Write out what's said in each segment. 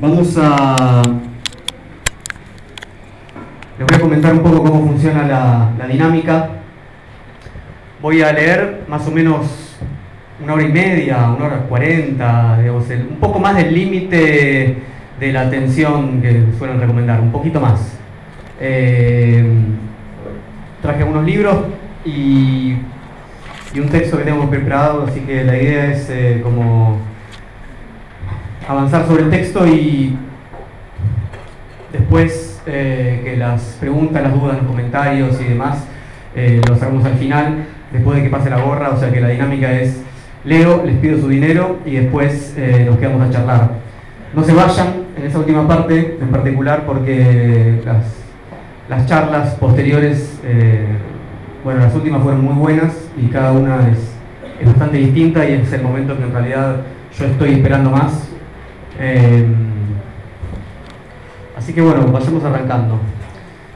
Vamos a... Les voy a comentar un poco cómo funciona la, dinámica. Voy a leer más o menos una hora y media, una hora cuarenta, un poco más del límite de la atención que suelen recomendar, un poquito más. Eh, traje algunos libros y, un texto que tengo preparado, así que la idea es eh, como avanzar sobre el texto y después eh, que las preguntas, las dudas, los comentarios y demás eh, los hagamos al final, después de que pase la gorra, o sea que la dinámica es leo, les pido su dinero y después eh, nos quedamos a charlar. No se vayan en esa última parte en particular porque las, las charlas posteriores, bueno, las últimas fueron muy buenas y cada una es, es bastante distinta y es el momento que en realidad yo estoy esperando más Em, así que bueno, vayamos arrancando.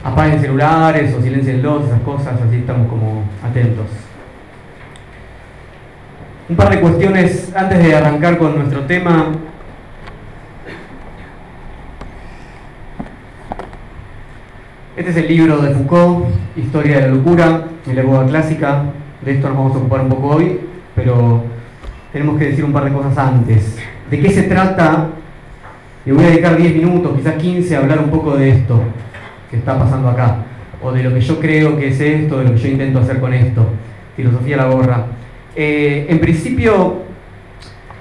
Apaguen celulares o silencienlos, esas cosas, así estamos como atentos. Un par de cuestiones antes de arrancar con nuestro tema. Este es el libro de Foucault, Historia de la locura, en la época clásica. De esto nos vamos a ocupar un poco hoy, pero tenemos que decir un par de cosas antes de qué se trata, y voy a dedicar 10 minutos, quizás 15, a hablar un poco de esto que está pasando acá, o de lo que yo creo que es esto, de lo que yo intento hacer con esto, filosofía la gorra. Eh, en principio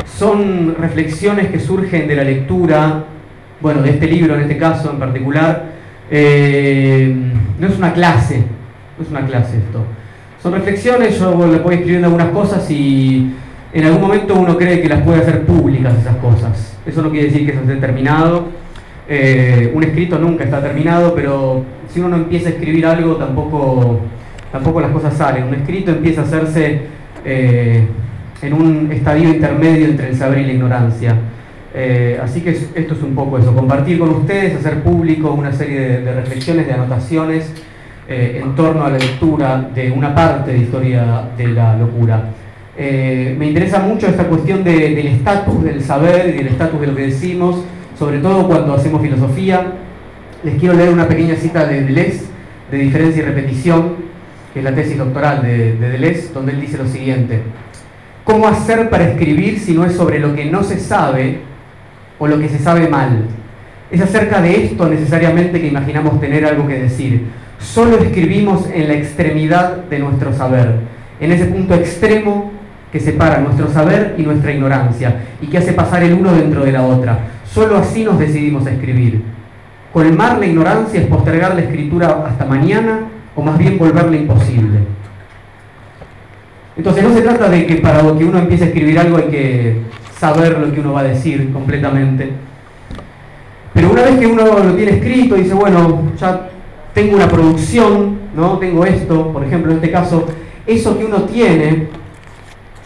son reflexiones que surgen de la lectura, bueno, de este libro en este caso en particular, eh, no es una clase, no es una clase esto. Son reflexiones, yo le voy escribiendo algunas cosas y en algún momento uno cree que las puede hacer públicas esas cosas. Eso no quiere decir que eso esté terminado. Eh, un escrito nunca está terminado, pero si uno no empieza a escribir algo, tampoco, tampoco las cosas salen. Un escrito empieza a hacerse eh, en un estadio intermedio entre el saber y la ignorancia. Eh, así que esto es un poco eso, compartir con ustedes, hacer público una serie de, de reflexiones, de anotaciones en torno a la lectura de una parte de historia de la locura. Eh, me interesa mucho esta cuestión del estatus del saber y del estatus de lo que decimos, sobre todo cuando hacemos filosofía. Les quiero leer una pequeña cita de Deleuze, de diferencia y repetición, que es la tesis doctoral de, de Deleuze, donde él dice lo siguiente. ¿Cómo hacer para escribir si no es sobre lo que no se sabe o lo que se sabe mal? Es acerca de esto necesariamente que imaginamos tener algo que decir. Solo escribimos en la extremidad de nuestro saber, en ese punto extremo que separa nuestro saber y nuestra ignorancia y que hace pasar el uno dentro de la otra. Solo así nos decidimos a escribir. Colmar la ignorancia es postergar la escritura hasta mañana o más bien volverla imposible. Entonces no se trata de que para que uno empiece a escribir algo hay que saber lo que uno va a decir completamente. Pero una vez que uno lo tiene escrito, dice, bueno, ya tengo una producción, ¿no? Tengo esto, por ejemplo, en este caso, eso que uno tiene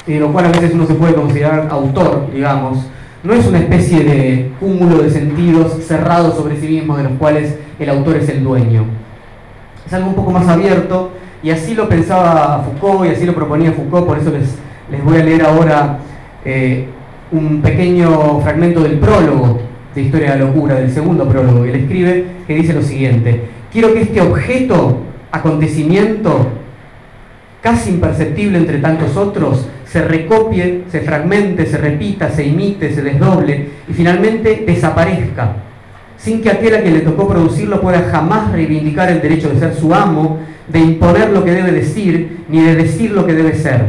de lo cual a veces uno se puede considerar autor, digamos, no es una especie de cúmulo de sentidos cerrados sobre sí mismo de los cuales el autor es el dueño. Es algo un poco más abierto y así lo pensaba Foucault y así lo proponía Foucault, por eso les, les voy a leer ahora eh, un pequeño fragmento del prólogo de Historia de la Locura, del segundo prólogo, él escribe que dice lo siguiente, quiero que este objeto, acontecimiento, casi imperceptible entre tantos otros, se recopie, se fragmente, se repita, se imite, se desdoble y finalmente desaparezca, sin que aquel a quien le tocó producirlo pueda jamás reivindicar el derecho de ser su amo, de imponer lo que debe decir, ni de decir lo que debe ser.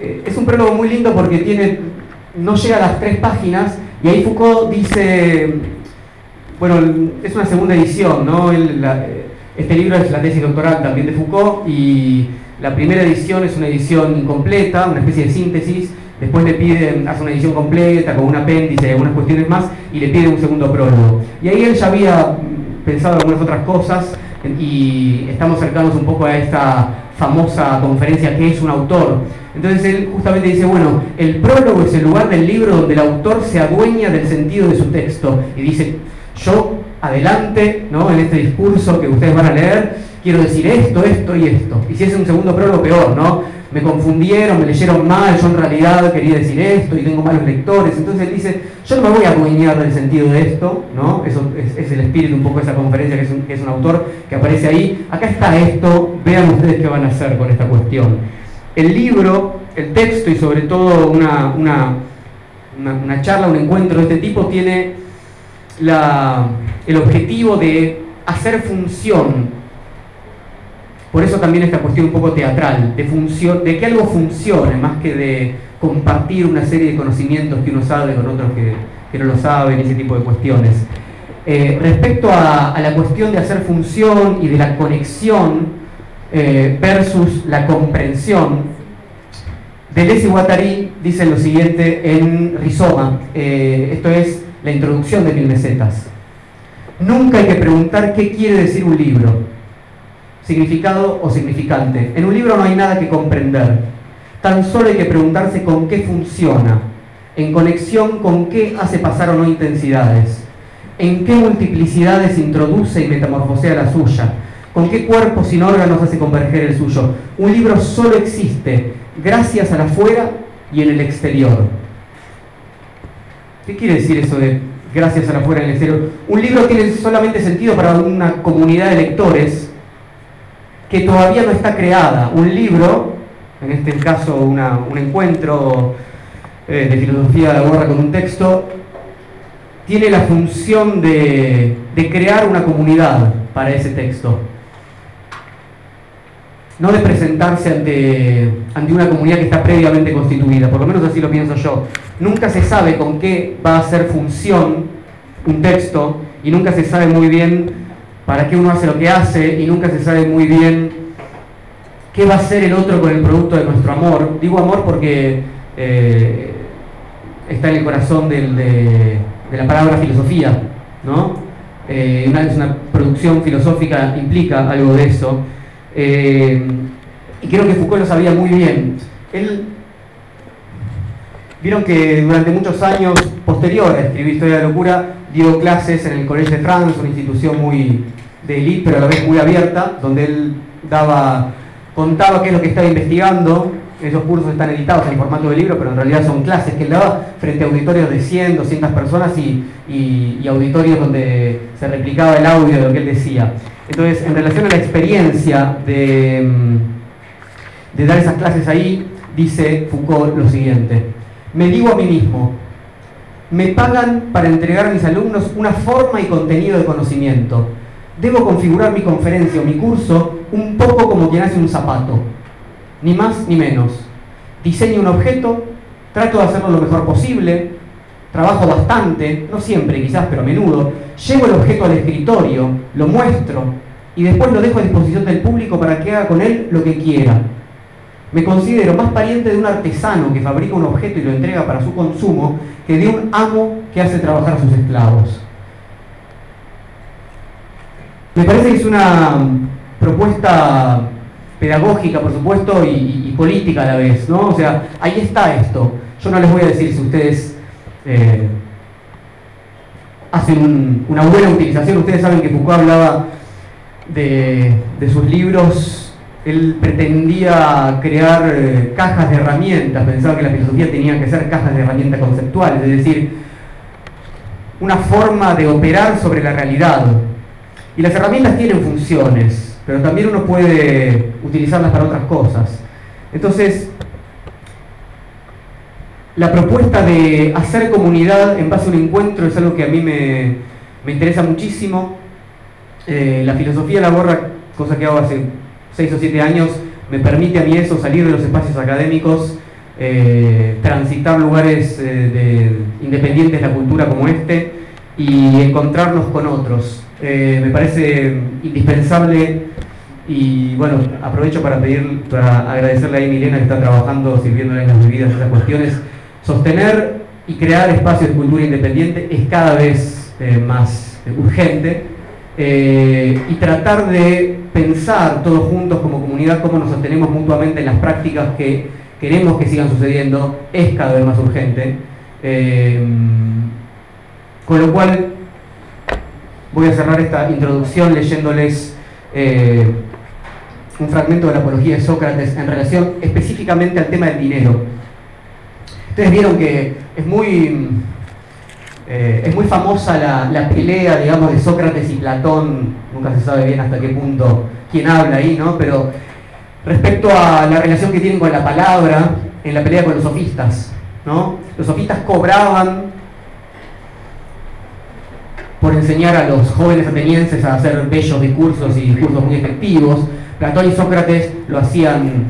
Eh, es un prólogo muy lindo porque tiene, no llega a las tres páginas y ahí Foucault dice, bueno, es una segunda edición, ¿no? este libro es la tesis doctoral también de Foucault y la primera edición es una edición incompleta, una especie de síntesis, después le piden, hace una edición completa con un apéndice y algunas cuestiones más, y le piden un segundo prólogo. Y ahí él ya había pensado algunas otras cosas y estamos cercanos un poco a esta famosa conferencia que es un autor. Entonces él justamente dice, bueno, el prólogo es el lugar del libro donde el autor se adueña del sentido de su texto y dice, yo adelante, ¿no? En este discurso que ustedes van a leer, quiero decir esto, esto y esto. Y si es un segundo prólogo, peor, ¿no? me confundieron, me leyeron mal, yo en realidad quería decir esto y tengo malos lectores. Entonces él dice, yo no me voy a adueñar del sentido de esto, ¿no? Eso es, el espíritu un poco de esa conferencia que es, un, es un autor que aparece ahí. Acá está esto, vean ustedes qué van a hacer con esta cuestión. El libro, el texto y sobre todo una, una, una, charla, un encuentro de este tipo tiene la, el objetivo de hacer función por eso también esta cuestión un poco teatral, de, que algo funcione, más que de compartir una serie de conocimientos que uno sabe con otros que, no lo saben, ese tipo de cuestiones. Eh, respecto a, la cuestión de hacer función y de la conexión eh, versus la comprensión, Deleuze y Guattari dicen lo siguiente en Rizoma, eh, esto es la introducción de Mil Mesetas. Nunca hay que preguntar qué quiere decir un libro, significado o significante. En un libro no hay nada que comprender. Tan solo hay que preguntarse con qué funciona, en conexión con qué hace pasar o no intensidades, en qué multiplicidades introduce y metamorfosea la suya, con qué cuerpos sin órganos hace converger el suyo. Un libro solo existe gracias al afuera y en el exterior. ¿Qué quiere decir eso de gracias al afuera y en el exterior? Un libro tiene solamente sentido para una comunidad de lectores que todavía no está creada. Un libro, en este caso un encuentro eh, de filosofía de la guerra con un texto, tiene la función de, crear una comunidad para ese texto. No de presentarse ante, ante una comunidad que está previamente constituida, por lo menos así lo pienso yo. Nunca se sabe con qué va a hacer función un texto y nunca se sabe muy bien para qué uno hace lo que hace y nunca se sabe muy bien qué va a hacer el otro con el producto de nuestro amor. Digo amor porque eh, está en el corazón de, la palabra filosofía, ¿no? Eh, una, una producción filosófica implica algo de eso. Eh, y creo que Foucault lo sabía muy bien. Vieron que durante muchos años posteriores a escribir Historia de la Locura, dio clases en el Collège de France, una institución muy de élite, pero a la vez muy abierta, donde él daba, contaba qué es lo que estaba investigando. Esos cursos están editados en formato de libro, pero en realidad son clases que él daba frente a auditorios de 100, 200 personas y, auditorios donde se replicaba el audio de lo que él decía. Entonces, en relación a la experiencia de, de dar esas clases ahí, dice Foucault lo siguiente. Me digo a mí mismo, me pagan para entregar a mis alumnos una forma y contenido de conocimiento. Debo configurar mi conferencia o mi curso un poco como quien hace un zapato, ni más ni menos. Diseño un objeto, trato de hacerlo lo mejor posible, trabajo bastante, no siempre quizás, pero a menudo, llevo el objeto al escritorio, lo muestro y después lo dejo a disposición del público para que haga con él lo que quiera. Me considero más pariente de un artesano que fabrica un objeto y lo entrega para su consumo que de un amo que hace trabajar a sus esclavos. Me parece que es una propuesta pedagógica, por supuesto, y, política a la vez, ¿no? O sea, ahí está esto. Yo no les voy a decir si ustedes eh, hacen una buena utilización. Ustedes saben que Foucault hablaba de sus libros él pretendía crear eh, cajas de herramientas, pensaba que la filosofía tenía que ser cajas de herramientas conceptuales, es decir, una forma de operar sobre la realidad. Y las herramientas tienen funciones, pero también uno puede utilizarlas para otras cosas. Entonces, la propuesta de hacer comunidad en base a un encuentro es algo que a mí me, interesa muchísimo. Eh, la filosofía la borra, cosa que hago hace 6 o 7 años, me permite a mí eso, salir de los espacios académicos, eh, transitar lugares eh, independientes de la cultura como este y encontrarnos con otros. Eh, me parece indispensable y bueno, aprovecho para pedir, para agradecerle a Milena que está trabajando, sirviéndole en las bebidas esas cuestiones. Sostener y crear espacios de cultura independiente es cada vez más urgente y tratar de pensar todos juntos como comunidad cómo nos sostenemos mutuamente en las prácticas que queremos que sigan sucediendo es cada vez más urgente. Eh, con lo cual voy a cerrar esta introducción leyéndoles eh, un fragmento de la apología de Sócrates en relación específicamente al tema del dinero. Ustedes vieron que es muy, eh, es muy famosa la, la, pelea, digamos, de Sócrates y Platón, nunca se sabe bien hasta qué punto quién habla ahí, ¿no? Pero respecto a la relación que tienen con la palabra en la pelea con los sofistas, ¿no? Los sofistas cobraban por enseñar a los jóvenes atenienses a hacer bellos discursos y discursos muy efectivos. Platón y Sócrates lo hacían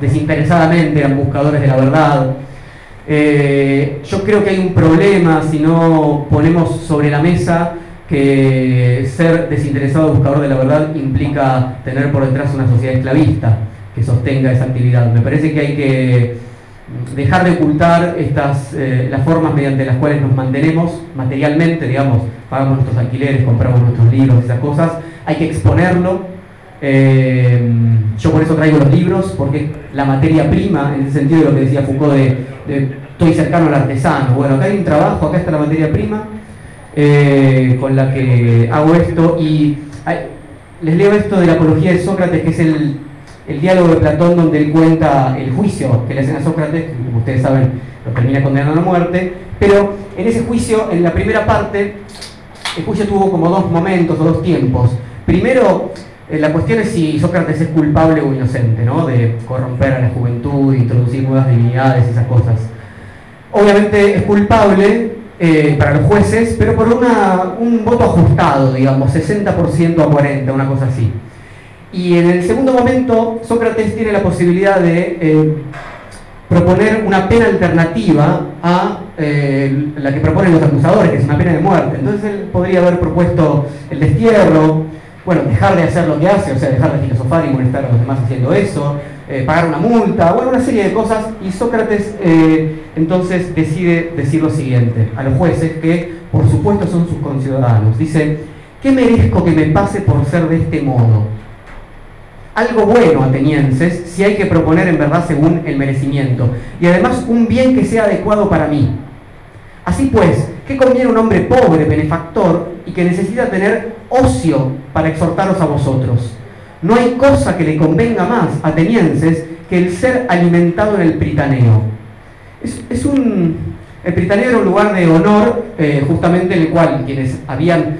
desinteresadamente, eran buscadores de la verdad. Eh, yo creo que hay un problema si no ponemos sobre la mesa que ser desinteresado buscador de la verdad implica tener por detrás una sociedad esclavista que sostenga esa actividad. Me parece que hay que dejar de ocultar estas, eh, las formas mediante las cuales nos mantenemos materialmente, digamos, pagamos nuestros alquileres, compramos nuestros libros, esas cosas, hay que exponerlo. Eh, yo por eso traigo los libros, porque la materia prima, en el sentido de lo que decía Foucault, de, estoy cercano al artesano. Bueno, acá hay un trabajo, acá está la materia prima eh, con la que hago esto y les leo esto de la apología de Sócrates, que es el el diálogo de Platón donde él cuenta el juicio que le hacen a Sócrates, que como ustedes saben lo termina condenando a muerte, pero en ese juicio, en la primera parte, el juicio tuvo como dos momentos o dos tiempos. Primero, eh, la cuestión es si Sócrates es culpable o inocente, ¿no? De corromper a la juventud, introducir nuevas divinidades, esas cosas. Obviamente es culpable eh, para los jueces, pero por una, un voto ajustado, digamos, 60% a 40, una cosa así. Y en el segundo momento, Sócrates tiene la posibilidad de eh, proponer una pena alternativa a eh, la que proponen los acusadores, que es una pena de muerte. Entonces él podría haber propuesto el destierro, bueno, dejar de hacer lo que hace, o sea, dejar de filosofar y molestar a los demás haciendo eso, pagar una multa, bueno, una serie de cosas. Y Sócrates entonces decide decir lo siguiente a los jueces, que por supuesto son sus conciudadanos. Dice, ¿qué merezco que me pase por ser de este modo? algo bueno atenienses si hay que proponer en verdad según el merecimiento, y además un bien que sea adecuado para mí. Así pues, ¿qué conviene un hombre pobre, benefactor, y que necesita tener ocio para exhortaros a vosotros? No hay cosa que le convenga más, atenienses, que el ser alimentado en el Pritaneo. Es, un, el Pritaneo era un lugar de honor, eh, justamente en el cual quienes habían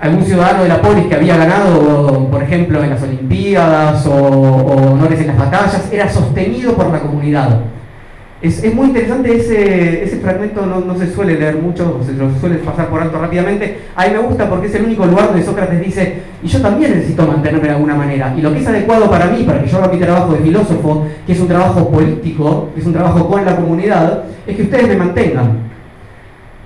algún ciudadano de la polis que había ganado, por ejemplo, en las Olimpiadas o, honores en las batallas, era sostenido por la comunidad. Es, muy interesante ese, fragmento, no, se suele leer mucho, se lo suele pasar por alto rápidamente. A mí me gusta porque es el único lugar donde Sócrates dice, y yo también necesito mantenerme de alguna manera. Y lo que es adecuado para mí, para que yo haga mi trabajo de filósofo, que es un trabajo político, que es un trabajo con la comunidad, es que ustedes me mantengan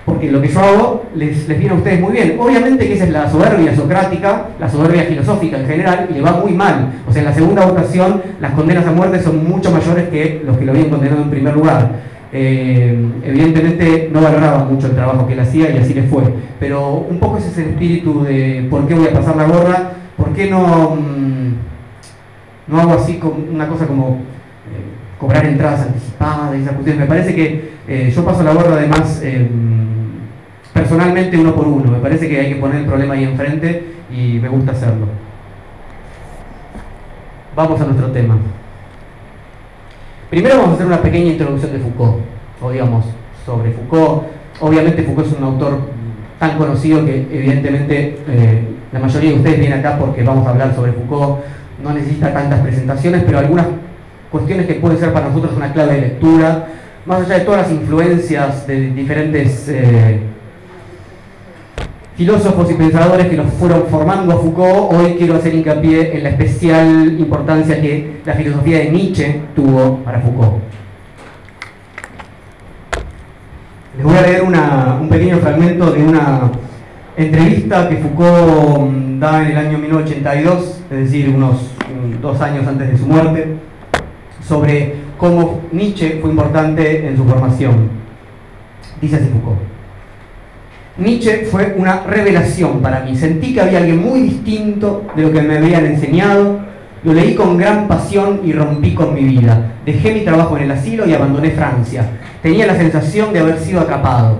porque lo que yo hago les, viene a ustedes muy bien. Obviamente que esa es la soberbia socrática, la soberbia filosófica en general, y le va muy mal. O sea, en la segunda votación las condenas a muerte son mucho mayores que los que lo habían condenado en primer lugar. Eh, evidentemente no valoraba mucho el trabajo que él hacía y así le fue. Pero un poco ese es el espíritu de por qué voy a pasar la gorra, por qué no, mm, no hago así una cosa como eh, cobrar entradas anticipadas y esas cuestiones. Me parece que eh, yo paso la gorra además personalmente uno por uno. Me parece que hay que poner el problema ahí enfrente y me gusta hacerlo. Vamos a nuestro tema. Primero vamos a hacer una pequeña introducción de Foucault, o digamos, sobre Foucault. Obviamente Foucault es un autor tan conocido que evidentemente eh, la mayoría de ustedes vienen acá porque vamos a hablar sobre Foucault. No necesita tantas presentaciones, pero algunas cuestiones que pueden ser para nosotros una clave de lectura, más allá de todas las influencias de diferentes... Eh, filósofos y pensadores que nos fueron formando a Foucault, hoy quiero hacer hincapié en la especial importancia que la filosofía de Nietzsche tuvo para Foucault. Les voy a leer un pequeño fragmento de una entrevista que Foucault mm, da en el año 1982, es decir, unos dos años antes de su muerte, sobre cómo Nietzsche fue importante en su formación. Dice así Foucault. Nietzsche fue una revelación para mí. Sentí que había alguien muy distinto de lo que me habían enseñado. Lo leí con gran pasión y rompí con mi vida. Dejé mi trabajo en el asilo y abandoné Francia. Tenía la sensación de haber sido atrapado.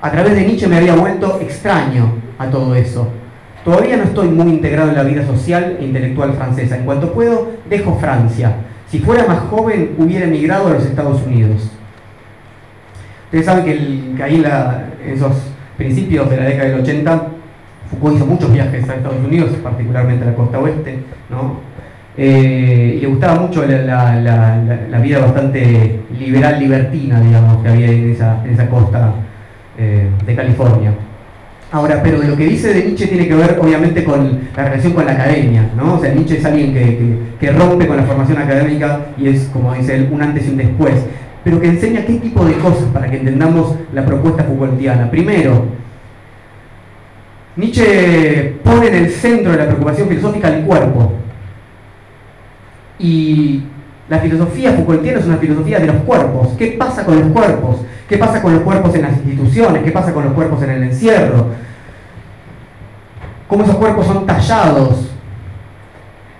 A través de Nietzsche me había vuelto extraño a todo eso. Todavía no estoy muy integrado en la vida social e intelectual francesa. En cuanto puedo, dejo Francia. Si fuera más joven, hubiera emigrado a los Estados Unidos. Ustedes saben que, ahí en esos principios de la década del 80, Foucault hizo muchos viajes a Estados Unidos, particularmente a la costa oeste, eh, y le gustaba mucho la, vida bastante liberal, libertina, digamos, que había en esa, en esa costa eh, de California. Ahora, pero lo que dice de Nietzsche tiene que ver obviamente con la relación con la academia, ¿no? O sea, Nietzsche es alguien que, rompe con la formación académica y es, como dice él, un antes y un después, pero que enseña qué tipo de cosas para que entendamos la propuesta Foucaultiana. Primero, Nietzsche pone en el centro de la preocupación filosófica el cuerpo. Y la filosofía Foucaultiana es una filosofía de los cuerpos. ¿Qué pasa con los cuerpos? ¿Qué pasa con los cuerpos en las instituciones? ¿Qué pasa con los cuerpos en el encierro? ¿Cómo esos cuerpos son tallados?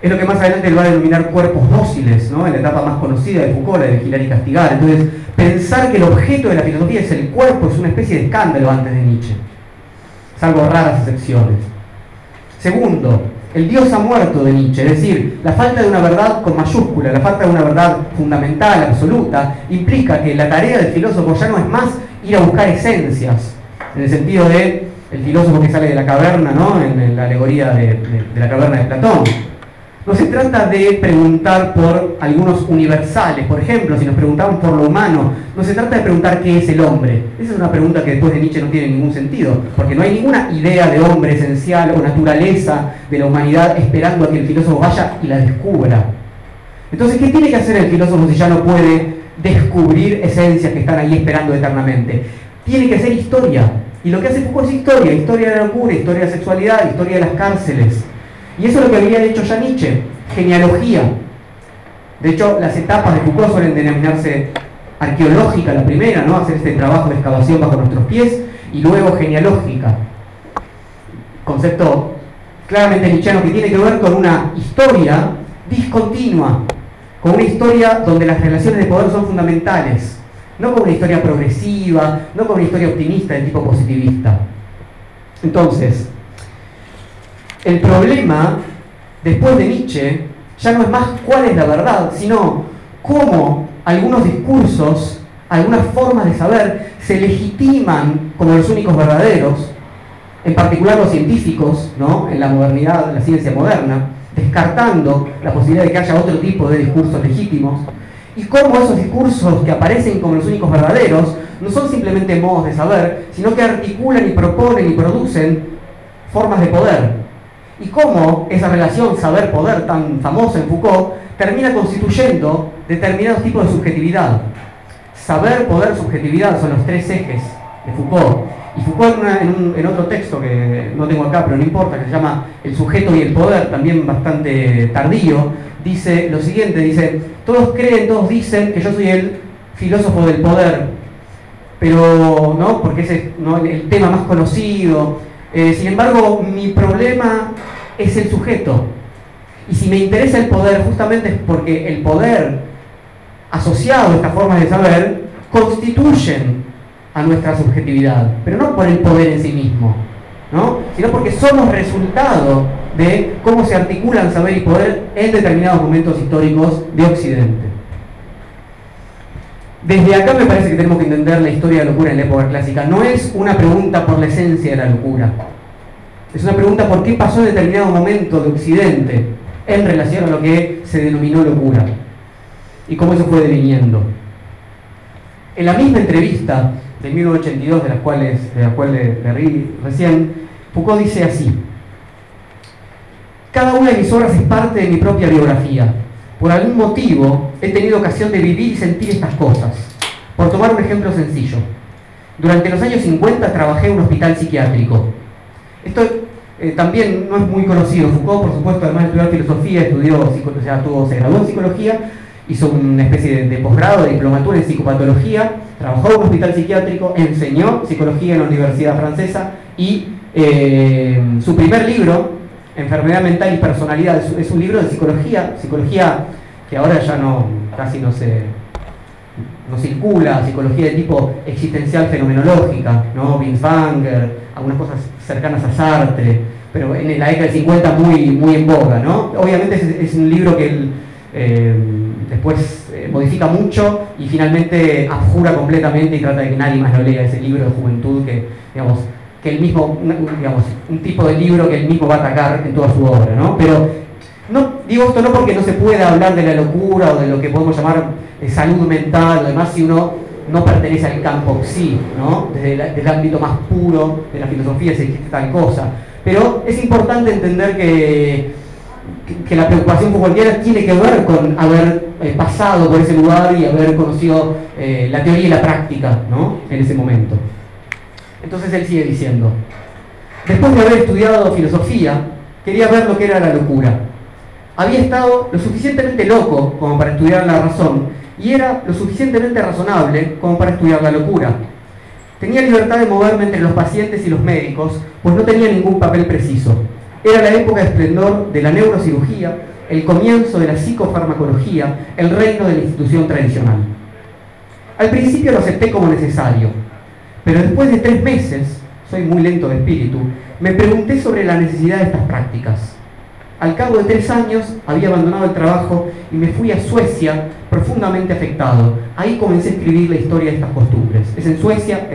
Es lo que más adelante él va a denominar cuerpos dóciles, ¿no? en la etapa más conocida de Foucault, la de vigilar y castigar. Entonces, pensar que el objeto de la filosofía es el cuerpo es una especie de escándalo antes de Nietzsche, salvo raras excepciones. Segundo, el Dios ha muerto de Nietzsche, es decir, la falta de una verdad con mayúscula, la falta de una verdad fundamental, absoluta, implica que la tarea del filósofo ya no es más ir a buscar esencias, en el sentido de el filósofo que sale de la caverna, ¿no? en, la alegoría de la caverna de Platón, no se trata de preguntar por algunos universales, por ejemplo, si nos preguntamos por lo humano, no se trata de preguntar qué es el hombre. Esa es una pregunta que después de Nietzsche no tiene ningún sentido, porque no hay ninguna idea de hombre esencial o naturaleza de la humanidad esperando a que el filósofo vaya y la descubra. Entonces, ¿qué tiene que hacer el filósofo si ya no puede descubrir esencias que están ahí esperando eternamente? Tiene que hacer historia. Y lo que hace Foucault es historia, historia de la locura, historia de la sexualidad, historia de las cárceles. Y eso es lo que había hecho ya Nietzsche, genealogía. De hecho, las etapas de Foucault suelen denominarse arqueológica, la primera, ¿no? Hacer este trabajo de excavación bajo nuestros pies, y luego genealógica. Concepto claramente nietzscheano que tiene que ver con una historia discontinua, con una historia donde las relaciones de poder son fundamentales, no con una historia progresiva, no con una historia optimista de tipo positivista. Entonces, el problema, después de Nietzsche, ya no es más cuál es la verdad, sino cómo algunos discursos, algunas formas de saber, se legitiman como los únicos verdaderos, en particular los científicos, ¿no? en la modernidad, la ciencia moderna, descartando la posibilidad de que haya otro tipo de discursos legítimos, y cómo esos discursos que aparecen como los únicos verdaderos no son simplemente modos de saber, sino que articulan y proponen y producen formas de poder, y cómo esa relación saber-poder tan famosa en Foucault termina constituyendo determinados tipos de subjetividad. Saber, poder, subjetividad son los tres ejes de Foucault. Y Foucault en, otro texto que no tengo acá, pero no importa, que se llama El sujeto y el poder, también bastante tardío, dice lo siguiente, dice, todos creen, todos dicen que yo soy el filósofo del poder, pero, ¿no? Porque ese es el tema más conocido, eh, sin embargo, mi problema es el sujeto. Y si me interesa el poder, justamente es porque el poder asociado a estas formas de saber constituyen a nuestra subjetividad, pero no por el poder en sí mismo, ¿no? sino porque somos resultado de cómo se articulan saber y poder en determinados momentos históricos de Occidente. Desde acá me parece que tenemos que entender la historia de la locura en la época clásica. No es una pregunta por la esencia de la locura. Es una pregunta por qué pasó en determinado momento de Occidente en relación a lo que se denominó locura. Y cómo eso fue deviniendo. En la misma entrevista de 1982, de, las cuales, la cual le, le recién, Foucault dice así. Cada una de mis obras es parte de mi propia biografía por algún motivo he tenido ocasión de vivir y sentir estas cosas. Por tomar un ejemplo sencillo, durante los años 50 trabajé en un hospital psiquiátrico. Esto eh, también no es muy conocido. Foucault, por supuesto, además de estudiar filosofía, estudió, o se graduó en psicología, hizo una especie de, posgrado, de diplomatura en psicopatología, trabajó en un hospital psiquiátrico, enseñó psicología en la Universidad Francesa y eh, su primer libro, Enfermedad mental y personalidad. Es, un libro de psicología, psicología que ahora ya no, casi no se, no circula, psicología de tipo existencial fenomenológica, ¿no? Binswanger, algunas cosas cercanas a Sartre, pero en la década del 50 muy, muy en boga, ¿no? Obviamente es, un libro que él eh, después eh, modifica mucho y finalmente abjura completamente y trata de que nadie más lo lea ese libro de juventud que, digamos, que el mismo, digamos, un tipo de libro que él mismo va a atacar en toda su obra, ¿no? Pero no, digo esto no porque no se pueda hablar de la locura o de lo que podemos llamar eh, salud mental o demás si uno no pertenece al campo sí, ¿no? Desde, el ámbito más puro de la filosofía si existe tal cosa. Pero es importante entender que, que, la preocupación futbolera tiene que ver con haber eh, pasado por ese lugar y haber conocido eh, la teoría y la práctica ¿no? en ese momento. Entonces él sigue diciendo, después de haber estudiado filosofía, quería ver lo que era la locura. Había estado lo suficientemente loco como para estudiar la razón y era lo suficientemente razonable como para estudiar la locura. Tenía libertad de moverme entre los pacientes y los médicos, pues no tenía ningún papel preciso. Era la época de esplendor de la neurocirugía, el comienzo de la psicofarmacología, el reino de la institución tradicional. Al principio lo acepté como necesario, pero después de tres meses, soy muy lento de espíritu, me pregunté sobre la necesidad de estas prácticas. Al cabo de tres años había abandonado el trabajo y me fui a Suecia profundamente afectado. Ahí comencé a escribir la historia de estas costumbres. Es en Suecia,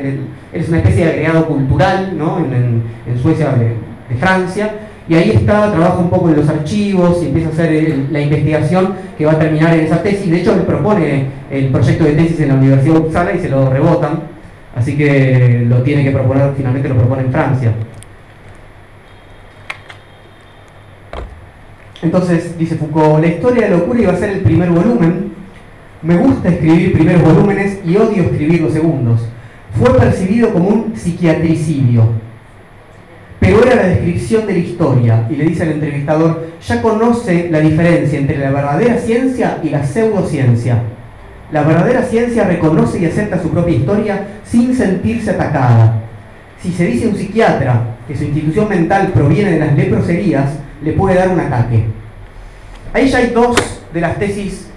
es una especie de agregado cultural, ¿no? en, Suecia de, Francia, y ahí está, trabaja un poco en los archivos y empieza a hacer la investigación que va a terminar en esa tesis. De hecho, le propone el proyecto de tesis en la Universidad de Uppsala y se lo rebotan, así que lo tiene que proponer, finalmente lo propone en Francia. Entonces, dice Foucault, la historia de la locura iba a ser el primer volumen. Me gusta escribir primeros volúmenes y odio escribir los segundos. Fue percibido como un psiquiatricidio. Pero era la descripción de la historia, y le dice al entrevistador, ya conoce la diferencia entre la verdadera ciencia y la pseudociencia. La verdadera ciencia reconoce y acepta su propia historia sin sentirse atacada. Si se dice un psiquiatra que su institución mental proviene de las leproserías, le puede dar un ataque. Ahí ya hay dos de las tesis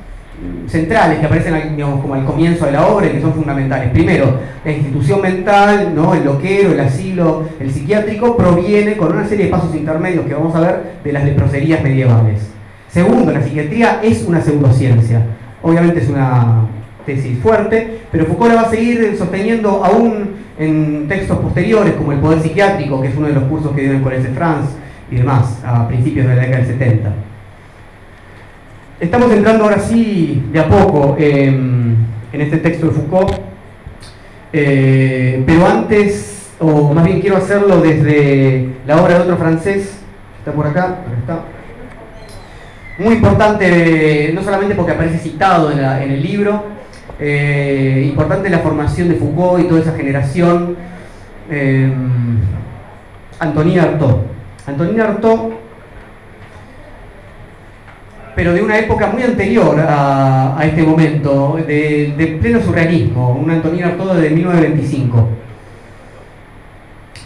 centrales que aparecen como al comienzo de la obra y que son fundamentales. Primero, la institución mental, ¿no? el loquero, el asilo, el psiquiátrico, proviene con una serie de pasos intermedios que vamos a ver de las leproserías medievales. Segundo, la psiquiatría es una pseudociencia. Obviamente es una tesis fuerte, pero Foucault la va a seguir sosteniendo aún en textos posteriores, como El Poder Psiquiátrico, que es uno de los cursos que dio en Collège de France, y demás, a principios de la década del 70. Estamos entrando ahora sí, de a poco, en este texto de Foucault, eh, pero antes, o más bien quiero hacerlo desde la obra de otro francés, está por acá, está. Muy importante, no solamente porque aparece citado en, el libro, eh, importante la formación de Foucault y toda esa generación, eh, Artaud. Antonina Artaud, pero de una época muy anterior a, este momento, de, pleno surrealismo, una Antonina Artaud de 1925.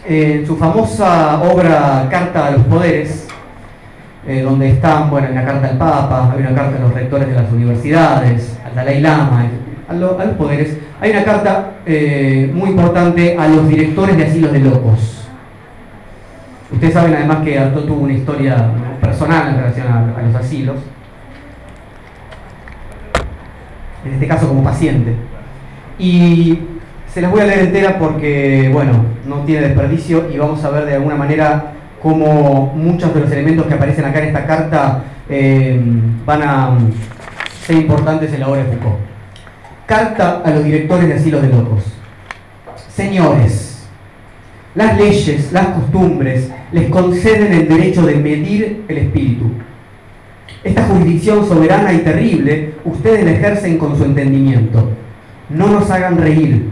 En su famosa obra Carta a los Poderes, eh, donde están, bueno, en la carta al Papa, hay una carta a los rectores de las universidades, al Dalai Lama, a, los poderes, hay una carta eh, muy importante a los directores de asilos de locos. Ustedes saben además que Arto tuvo una historia personal en relación a, los asilos, en este caso como paciente. Y se las voy a leer entera porque, bueno, no tiene desperdicio y vamos a ver de alguna manera cómo muchos de los elementos que aparecen acá en esta carta eh, van a ser importantes en la obra de Foucault. Carta a los directores de asilos de locos. Señores, las leyes, las costumbres, les conceden el derecho de medir el espíritu. Esta jurisdicción soberana y terrible, ustedes la ejercen con su entendimiento. No nos hagan reír.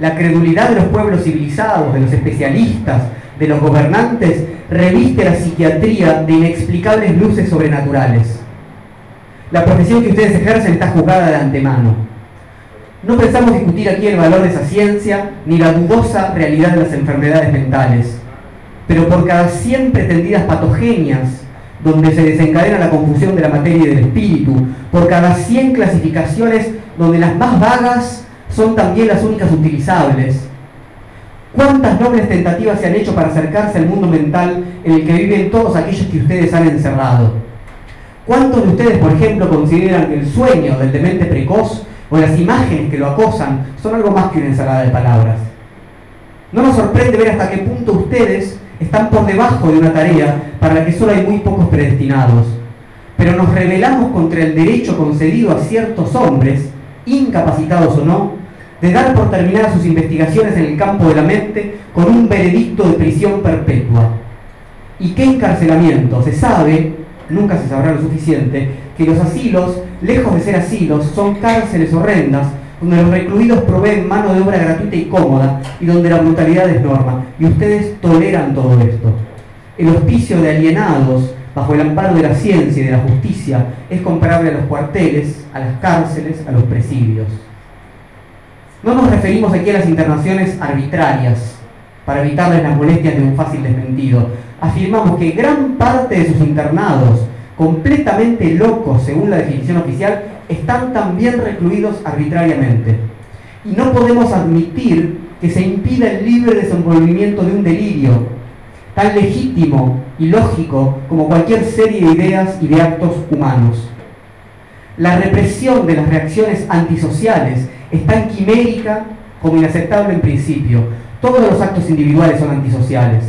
La credulidad de los pueblos civilizados, de los especialistas, de los gobernantes, reviste la psiquiatría de inexplicables luces sobrenaturales. La profesión que ustedes ejercen está juzgada de antemano no pensamos discutir aquí el valor de esa ciencia ni la dudosa realidad de las enfermedades mentales, pero por cada 100 pretendidas patogenias donde se desencadena la confusión de la materia y del espíritu, por cada 100 clasificaciones donde las más vagas son también las únicas utilizables. ¿Cuántas nobles tentativas se han hecho para acercarse al mundo mental en el que viven todos aquellos que ustedes han encerrado? ¿Cuántos de ustedes, por ejemplo, consideran que el sueño del demente precoz o las imágenes que lo acosan son algo más que una ensalada de palabras? No nos sorprende ver hasta qué punto ustedes están por debajo de una tarea para la que solo hay muy pocos predestinados. Pero nos rebelamos contra el derecho concedido a ciertos hombres, incapacitados o no, de dar por terminadas sus investigaciones en el campo de la mente con un veredicto de prisión perpetua. ¿Y qué encarcelamiento? Se sabe, nunca se sabrá lo suficiente, que los asilos, lejos de ser asilos, son cárceles horrendas donde los recluidos proveen mano de obra gratuita y cómoda y donde la brutalidad es norma. Y ustedes toleran todo esto. El hospicio de alienados bajo el amparo de la ciencia y de la justicia es comparable a los cuarteles, a las cárceles, a los presidios. No nos referimos aquí a las internaciones arbitrarias para evitarles las molestias de un fácil desmentido. Afirmamos que gran parte de sus internados, completamente locos según la definición oficial, están también recluidos arbitrariamente. Y no podemos admitir que se impida el libre desenvolvimiento de un delirio, tan legítimo y lógico como cualquier serie de ideas y de actos humanos. La represión de las reacciones antisociales es tan quimérica como inaceptable en principio. Todos los actos individuales son antisociales.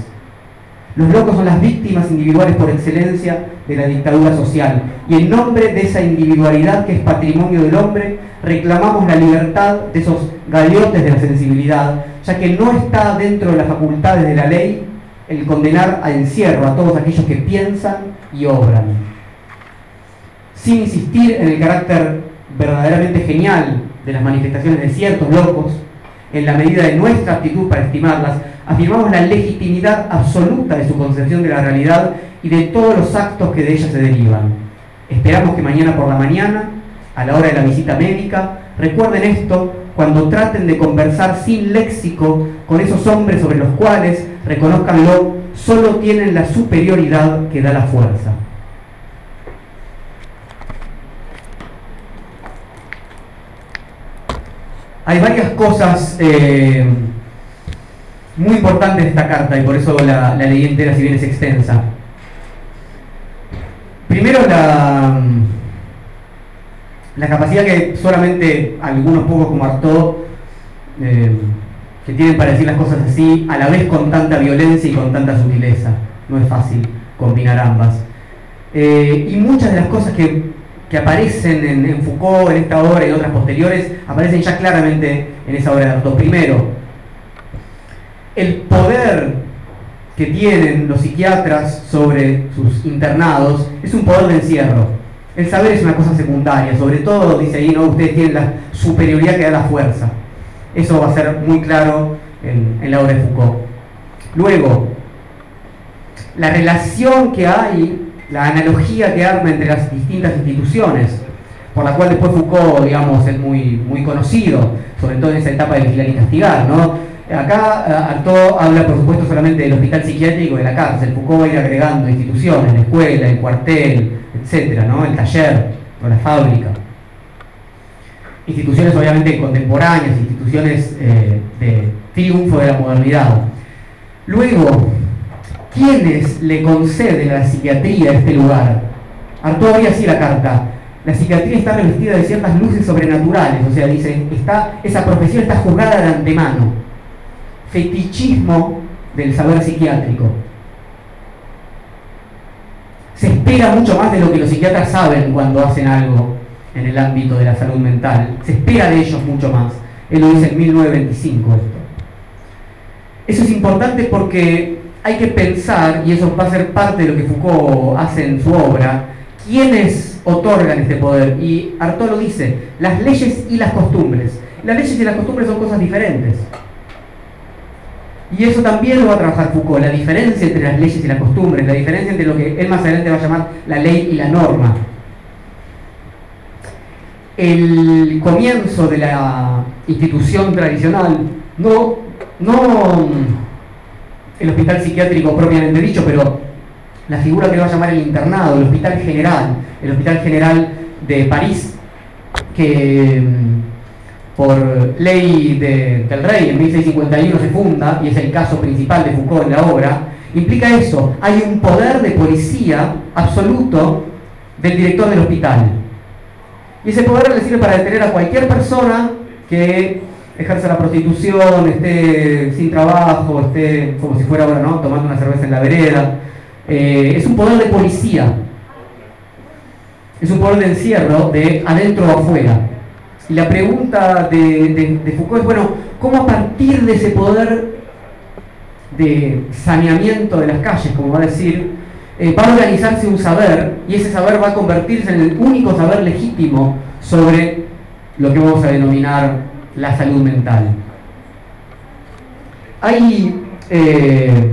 Los locos son las víctimas individuales por excelencia de la dictadura social. Y en nombre de esa individualidad que es patrimonio del hombre, reclamamos la libertad de esos galiotes de la sensibilidad, ya que no está dentro de las facultades de la ley el condenar a encierro a todos aquellos que piensan y obran. Sin insistir en el carácter verdaderamente genial de las manifestaciones de ciertos locos, en la medida de nuestra actitud para estimarlas, afirmamos la legitimidad absoluta de su concepción de la realidad y de todos los actos que de ella se derivan. Esperamos que mañana por la mañana, a la hora de la visita médica, recuerden esto cuando traten de conversar sin léxico con esos hombres sobre los cuales, reconozcanlo, solo tienen la superioridad que da la fuerza. Hay varias cosas eh, muy importantes de esta carta y por eso la, la leí entera si bien es extensa. Primero la, la capacidad que solamente algunos pocos como Artaud eh, que tienen para decir las cosas así, a la vez con tanta violencia y con tanta sutileza. No es fácil combinar ambas. Eh, y muchas de las cosas que que aparecen en, Foucault, en esta obra y otras posteriores, aparecen ya claramente en esa obra de Artaud. Primero, el poder que tienen los psiquiatras sobre sus internados es un poder de encierro. El saber es una cosa secundaria, sobre todo, dice ahí, ¿no? ustedes tienen la superioridad que da la fuerza. Eso va a ser muy claro en, en la obra de Foucault. Luego, la relación que hay la analogía que arma entre las distintas instituciones, por la cual después Foucault, digamos, es muy, muy conocido, sobre todo en esa etapa de vigilar y castigar, ¿no? Acá eh, Artaud habla, por supuesto, solamente del hospital psiquiátrico de la cárcel. Foucault va a ir agregando instituciones, la escuela, el cuartel, etcétera, ¿no? El taller o la fábrica. Instituciones obviamente contemporáneas, instituciones eh, de triunfo de la modernidad. Luego, ¿Quiénes le conceden a la psiquiatría este lugar? Arturo había así la carta. La psiquiatría está revestida de ciertas luces sobrenaturales, o sea, dice, está, esa profesión está juzgada de antemano. Fetichismo del saber psiquiátrico. Se espera mucho más de lo que los psiquiatras saben cuando hacen algo en el ámbito de la salud mental. Se espera de ellos mucho más. Él lo dice en 1925 esto. Eso es importante porque hay que pensar, y eso va a ser parte de lo que Foucault hace en su obra, quiénes otorgan este poder. Y Artaud lo dice, las leyes y las costumbres. Las leyes y las costumbres son cosas diferentes. Y eso también lo va a trabajar Foucault, la diferencia entre las leyes y las costumbres, la diferencia entre lo que él más adelante va a llamar la ley y la norma. El comienzo de la institución tradicional no, no el hospital psiquiátrico propiamente dicho, pero la figura que va a llamar el internado, el Hospital General, el Hospital General de París, que mm, por ley del rey en 1651 se funda, y es el caso principal de Foucault en la obra, implica eso, hay un poder de policía absoluto del director del hospital. Y ese poder le sirve para detener a cualquier persona que ejerza la prostitución, esté sin trabajo, esté como si fuera ahora, ¿no? Tomando una cerveza en la vereda. Eh, es un poder de policía. Es un poder de encierro de adentro o afuera. Y la pregunta de, Foucault es, bueno, ¿cómo a partir de ese poder de saneamiento de las calles, como va a decir, eh, va a organizarse un saber y ese saber va a convertirse en el único saber legítimo sobre lo que vamos a denominar la salud mental. Hay eh,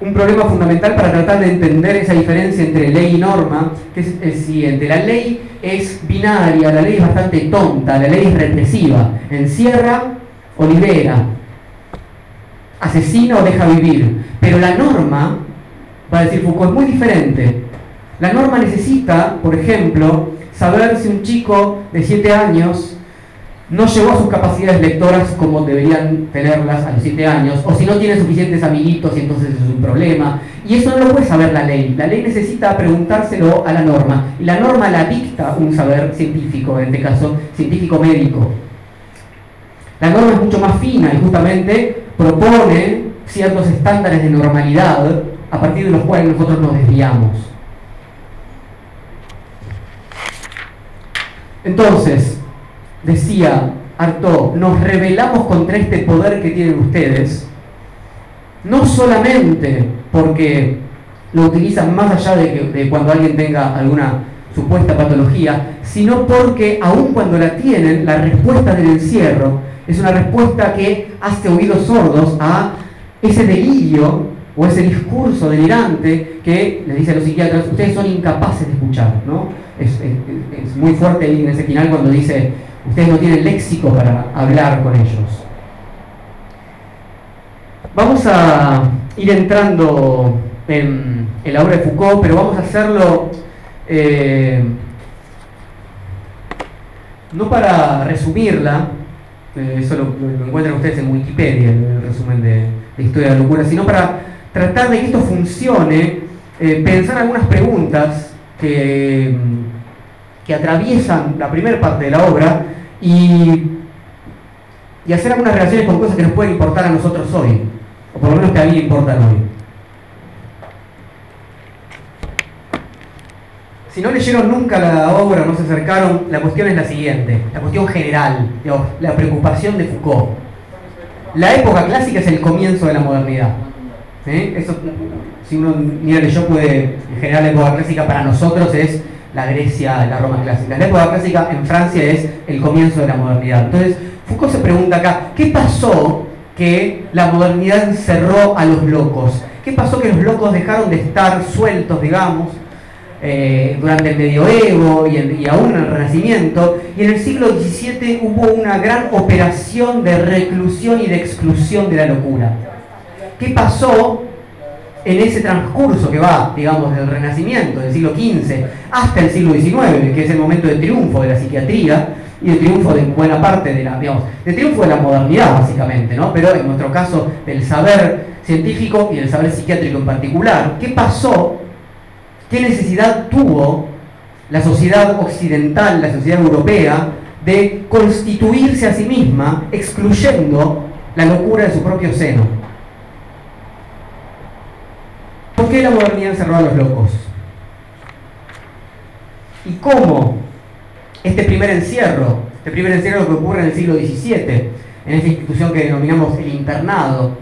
un problema fundamental para tratar de entender esa diferencia entre ley y norma, que es el siguiente. La ley es binaria, la ley es bastante tonta, la ley es represiva, encierra o libera, asesina o deja vivir. Pero la norma, va a decir Foucault, es muy diferente. La norma necesita, por ejemplo, saber si un chico de 7 años no llegó a sus capacidades lectoras como deberían tenerlas a los 7 años, o si no tiene suficientes amiguitos y entonces es un problema. Y eso no lo puede saber la ley. La ley necesita preguntárselo a la norma. Y la norma la dicta un saber científico, en este caso científico médico. La norma es mucho más fina y justamente propone ciertos estándares de normalidad a partir de los cuales nosotros nos desviamos. Entonces, decía Artaud, nos rebelamos contra este poder que tienen ustedes, no solamente porque lo utilizan más allá de, de cuando alguien tenga alguna supuesta patología, sino porque aun cuando la tienen, la respuesta del encierro es una respuesta que hace oídos sordos a ese delirio o ese discurso delirante que le dice a los psiquiatras, ustedes son incapaces de escuchar. ¿no? Es, muy fuerte en ese final cuando dice, ustedes no tienen léxico para hablar con ellos. Vamos a ir entrando en, la obra de Foucault, pero vamos a hacerlo eh, no para resumirla, eso lo, encuentran ustedes en Wikipedia, el resumen de, Historia de la Locura, sino para tratar de que esto funcione, eh, pensar algunas preguntas que, que atraviesan la primera parte de la obra y, y hacer algunas relaciones con cosas que nos pueden importar a nosotros hoy, o por lo menos que a mí importan hoy. Si no leyeron nunca la obra, no se acercaron, la cuestión es la siguiente, la cuestión general, la preocupación de Foucault. La época clásica es el comienzo de la modernidad. Eso, si uno mira yo puede, en general la época clásica para nosotros es la Grecia, la Roma clásica. La época clásica en Francia es el comienzo de la modernidad. Entonces, Foucault se pregunta acá, ¿qué pasó que la modernidad encerró a los locos? ¿Qué pasó que los locos dejaron de estar sueltos, digamos, eh, durante el medioevo y, aún en el Renacimiento, y en el siglo XVII hubo una gran operación de reclusión y de exclusión de la locura. ¿Qué pasó en ese transcurso que va, digamos, del Renacimiento, del siglo XV, hasta el siglo XIX, que es el momento de triunfo de la psiquiatría y de triunfo de buena parte de la, digamos, de triunfo de la modernidad básicamente, ¿no? Pero en nuestro caso del saber científico y del saber psiquiátrico en particular, ¿qué pasó ¿Qué necesidad tuvo la sociedad occidental, la sociedad europea, de constituirse a sí misma, excluyendo la locura de su propio seno? ¿Por qué la modernidad encerró a los locos? ¿Y cómo este primer encierro, este primer encierro que ocurre en el siglo XVII, en esta institución que denominamos el internado,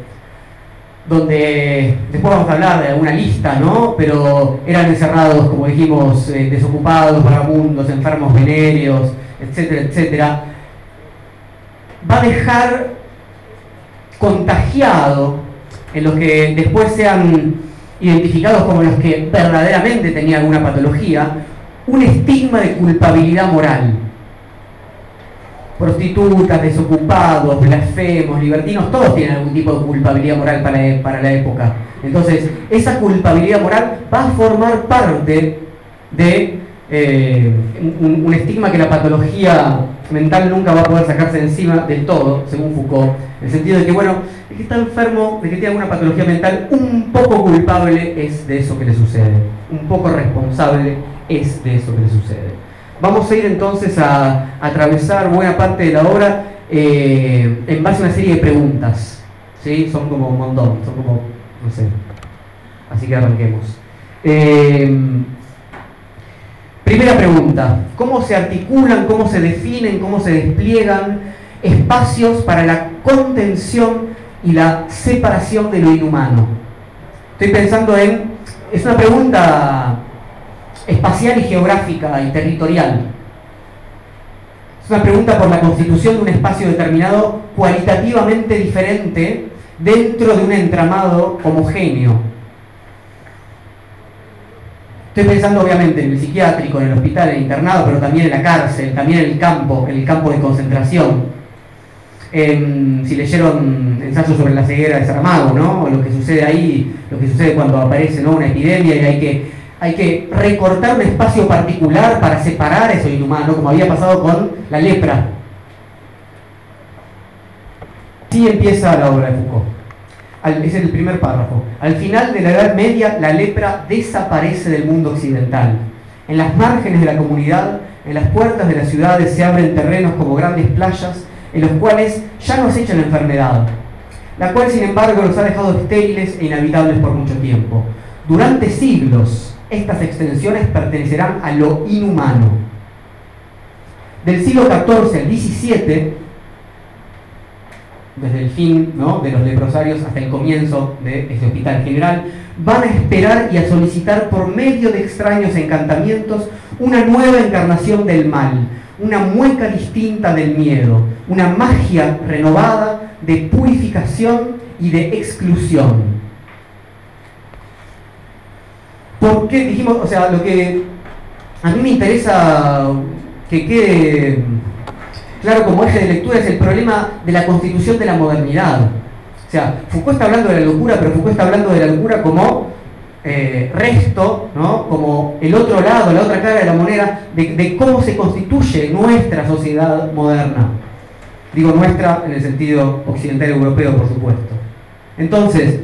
donde después vamos a hablar de alguna lista, ¿no? Pero eran encerrados, como dijimos, eh, desocupados, vagabundos, enfermos venéreos, etcétera, etcétera. Va a dejar contagiado en los que después sean identificados como los que verdaderamente tenían alguna patología, un estigma de culpabilidad moral. prostitutas, desocupados, blasfemos, libertinos, todos tienen algún tipo de culpabilidad moral para, para la época. Entonces, esa culpabilidad moral va a formar parte de eh, un, estigma que la patología mental nunca va a poder sacarse de encima del todo, según Foucault, en el sentido de que, bueno, el que está enfermo, de que tiene alguna patología mental, un poco culpable es de eso que le sucede, un poco responsable es de eso que le sucede. Vamos a ir entonces a, atravesar buena parte de la obra eh, en base a una serie de preguntas. ¿sí? Son como un montón, son como, no sé. Así que arranquemos. Eh, primera pregunta, ¿cómo se articulan, cómo se definen, cómo se despliegan espacios para la contención y la separación de lo inhumano? Estoy pensando en, es una pregunta espacial y geográfica y territorial. Es una pregunta por la constitución de un espacio determinado cualitativamente diferente dentro de un entramado homogéneo. Estoy pensando obviamente en el psiquiátrico, en el hospital, en el internado, pero también en la cárcel, también en el campo, en el campo de concentración. si leyeron ensayos sobre la ceguera de Saramago, ¿no? O lo que sucede ahí, lo que sucede cuando aparece ¿no? una epidemia y hay que hay que recortar un espacio particular para separar eso inhumano, como había pasado con la lepra. Así empieza la obra de Foucault. Es el primer párrafo. Al final de la Edad Media, la lepra desaparece del mundo occidental. En las márgenes de la comunidad, en las puertas de las ciudades se abren terrenos como grandes playas, en los cuales ya no se echa la enfermedad, la cual sin embargo los ha dejado estériles e inhabitables por mucho tiempo. Durante siglos, estas extensiones pertenecerán a lo inhumano. Del siglo XIV al XVII, desde el fin de los leprosarios hasta el comienzo de este hospital general, van a esperar y a solicitar por medio de extraños encantamientos una nueva encarnación del mal, una mueca distinta del miedo, una magia renovada de purificación y de exclusión. ¿Por qué dijimos, o sea, lo que a mí me interesa que quede claro como eje de lectura es el problema de la constitución de la modernidad. O sea, Foucault está hablando de la locura, pero Foucault está hablando de la locura como eh, resto, ¿no? como el otro lado, la otra cara de la moneda, de, de cómo se constituye nuestra sociedad moderna. Digo nuestra en el sentido occidental europeo, por supuesto. Entonces,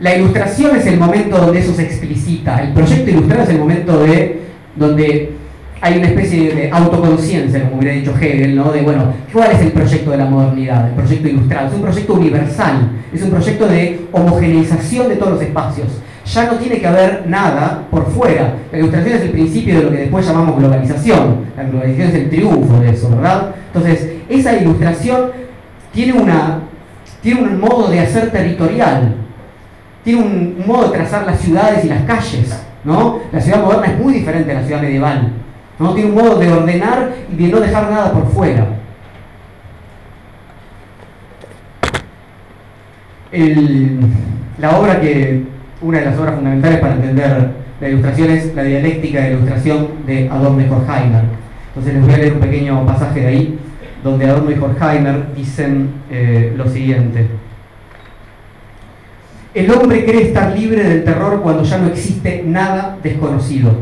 la ilustración es el momento donde eso se explicita. El proyecto ilustrado es el momento de donde hay una especie de autoconciencia, como hubiera dicho Hegel, ¿no? De bueno, ¿cuál es el proyecto de la modernidad? El proyecto ilustrado. Es un proyecto universal, es un proyecto de homogeneización de todos los espacios. Ya no tiene que haber nada por fuera. La ilustración es el principio de lo que después llamamos globalización. La globalización es el triunfo de eso, ¿verdad? Entonces, esa ilustración tiene, una, tiene un modo de hacer territorial tiene un, modo de trazar las ciudades y las calles. ¿no? La ciudad moderna es muy diferente a la ciudad medieval. ¿No? Tiene un modo de ordenar y de no dejar nada por fuera. la obra que, una de las obras fundamentales para entender la ilustración es la dialéctica de ilustración de Adorno y Horkheimer. Entonces les voy a leer un pequeño pasaje de ahí, donde Adorno y Horkheimer dicen eh, lo siguiente. El hombre cree estar libre del terror cuando ya no existe nada desconocido.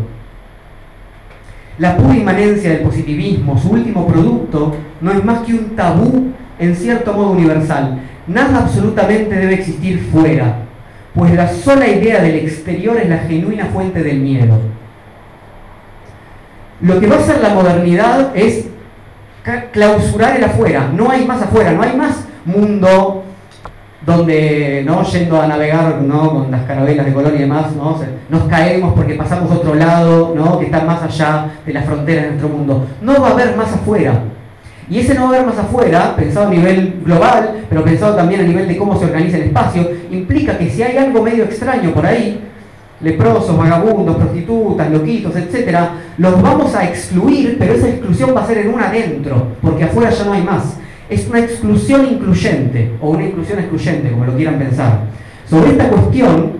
La pura inmanencia del positivismo, su último producto, no es más que un tabú en cierto modo universal. Nada absolutamente debe existir fuera, pues la sola idea del exterior es la genuina fuente del miedo. Lo que va a hacer la modernidad es clausurar el afuera. No hay más afuera, no hay más mundo, donde ¿no? yendo a navegar ¿no? con las carabelas de Colón y demás, ¿no? nos caemos porque pasamos a otro lado, ¿no? que está más allá de las fronteras de nuestro mundo. No va a haber más afuera. Y ese no va a haber más afuera, pensado a nivel global, pero pensado también a nivel de cómo se organiza el espacio, implica que si hay algo medio extraño por ahí, leprosos, vagabundos, prostitutas, loquitos, etc., los vamos a excluir, pero esa exclusión va a ser en un adentro, porque afuera ya no hay más es una exclusión incluyente o una inclusión excluyente, como lo quieran pensar. Sobre esta cuestión,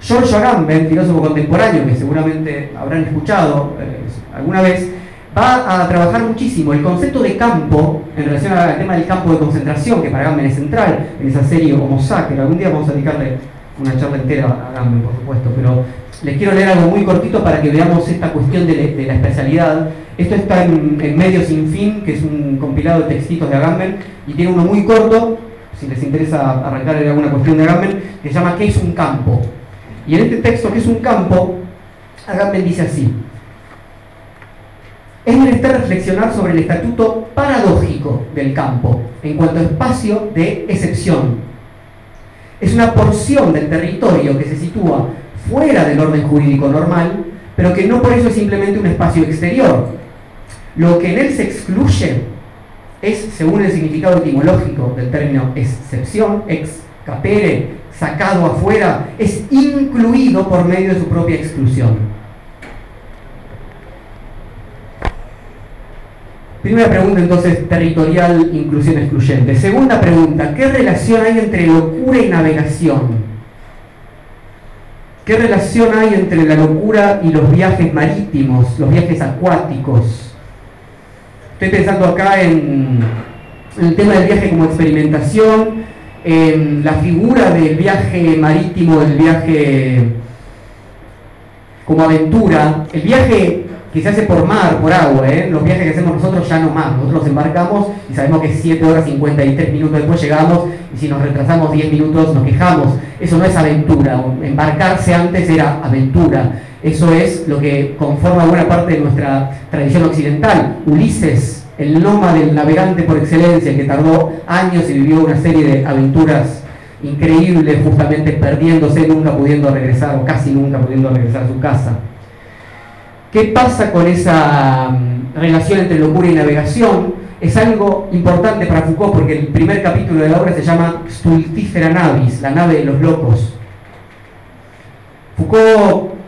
George Agamben, filósofo contemporáneo que seguramente habrán escuchado eh, alguna vez, va a trabajar muchísimo el concepto de campo en relación al tema del campo de concentración, que para Gamben es central en esa serie Homo Sacer. Algún día vamos a dedicarle una charla entera a Gamben, por supuesto, pero les quiero leer algo muy cortito para que veamos esta cuestión de, la especialidad. Esto está en, Medio Sin Fin, que es un compilado de textitos de Agamben, y tiene uno muy corto, si les interesa arrancar en alguna cuestión de Agamben, que se llama ¿Qué es un campo? Y en este texto, ¿Qué es un campo? Agamben dice así. Es menester reflexionar sobre el estatuto paradójico del campo en cuanto a espacio de excepción. Es una porción del territorio que se sitúa fuera del orden jurídico normal, pero que no por eso es simplemente un espacio exterior. Lo que en él se excluye es, según el significado etimológico del término excepción, ex capere, sacado afuera, es incluido por medio de su propia exclusión. Primera pregunta entonces, territorial, inclusión excluyente. Segunda pregunta, ¿qué relación hay entre locura y navegación? ¿Qué relación hay entre la locura y los viajes marítimos, los viajes acuáticos? Estoy pensando acá en, el tema del viaje como experimentación, en la figura del viaje marítimo, del viaje como aventura. El viaje que se hace por mar, por agua, ¿eh? los viajes que hacemos nosotros ya no más. Nosotros embarcamos y sabemos que 7 horas 53 minutos después llegamos y si nos retrasamos 10 minutos nos quejamos. Eso no es aventura. Embarcarse antes era aventura. Eso es lo que conforma buena parte de nuestra tradición occidental. Ulises, el nómada del navegante por excelencia, que tardó años y vivió una serie de aventuras increíbles, justamente perdiéndose, nunca pudiendo regresar o casi nunca pudiendo regresar a su casa. ¿Qué pasa con esa mm, relación entre locura y navegación? Es algo importante para Foucault porque el primer capítulo de la obra se llama Stultífera Navis, la nave de los locos. Foucault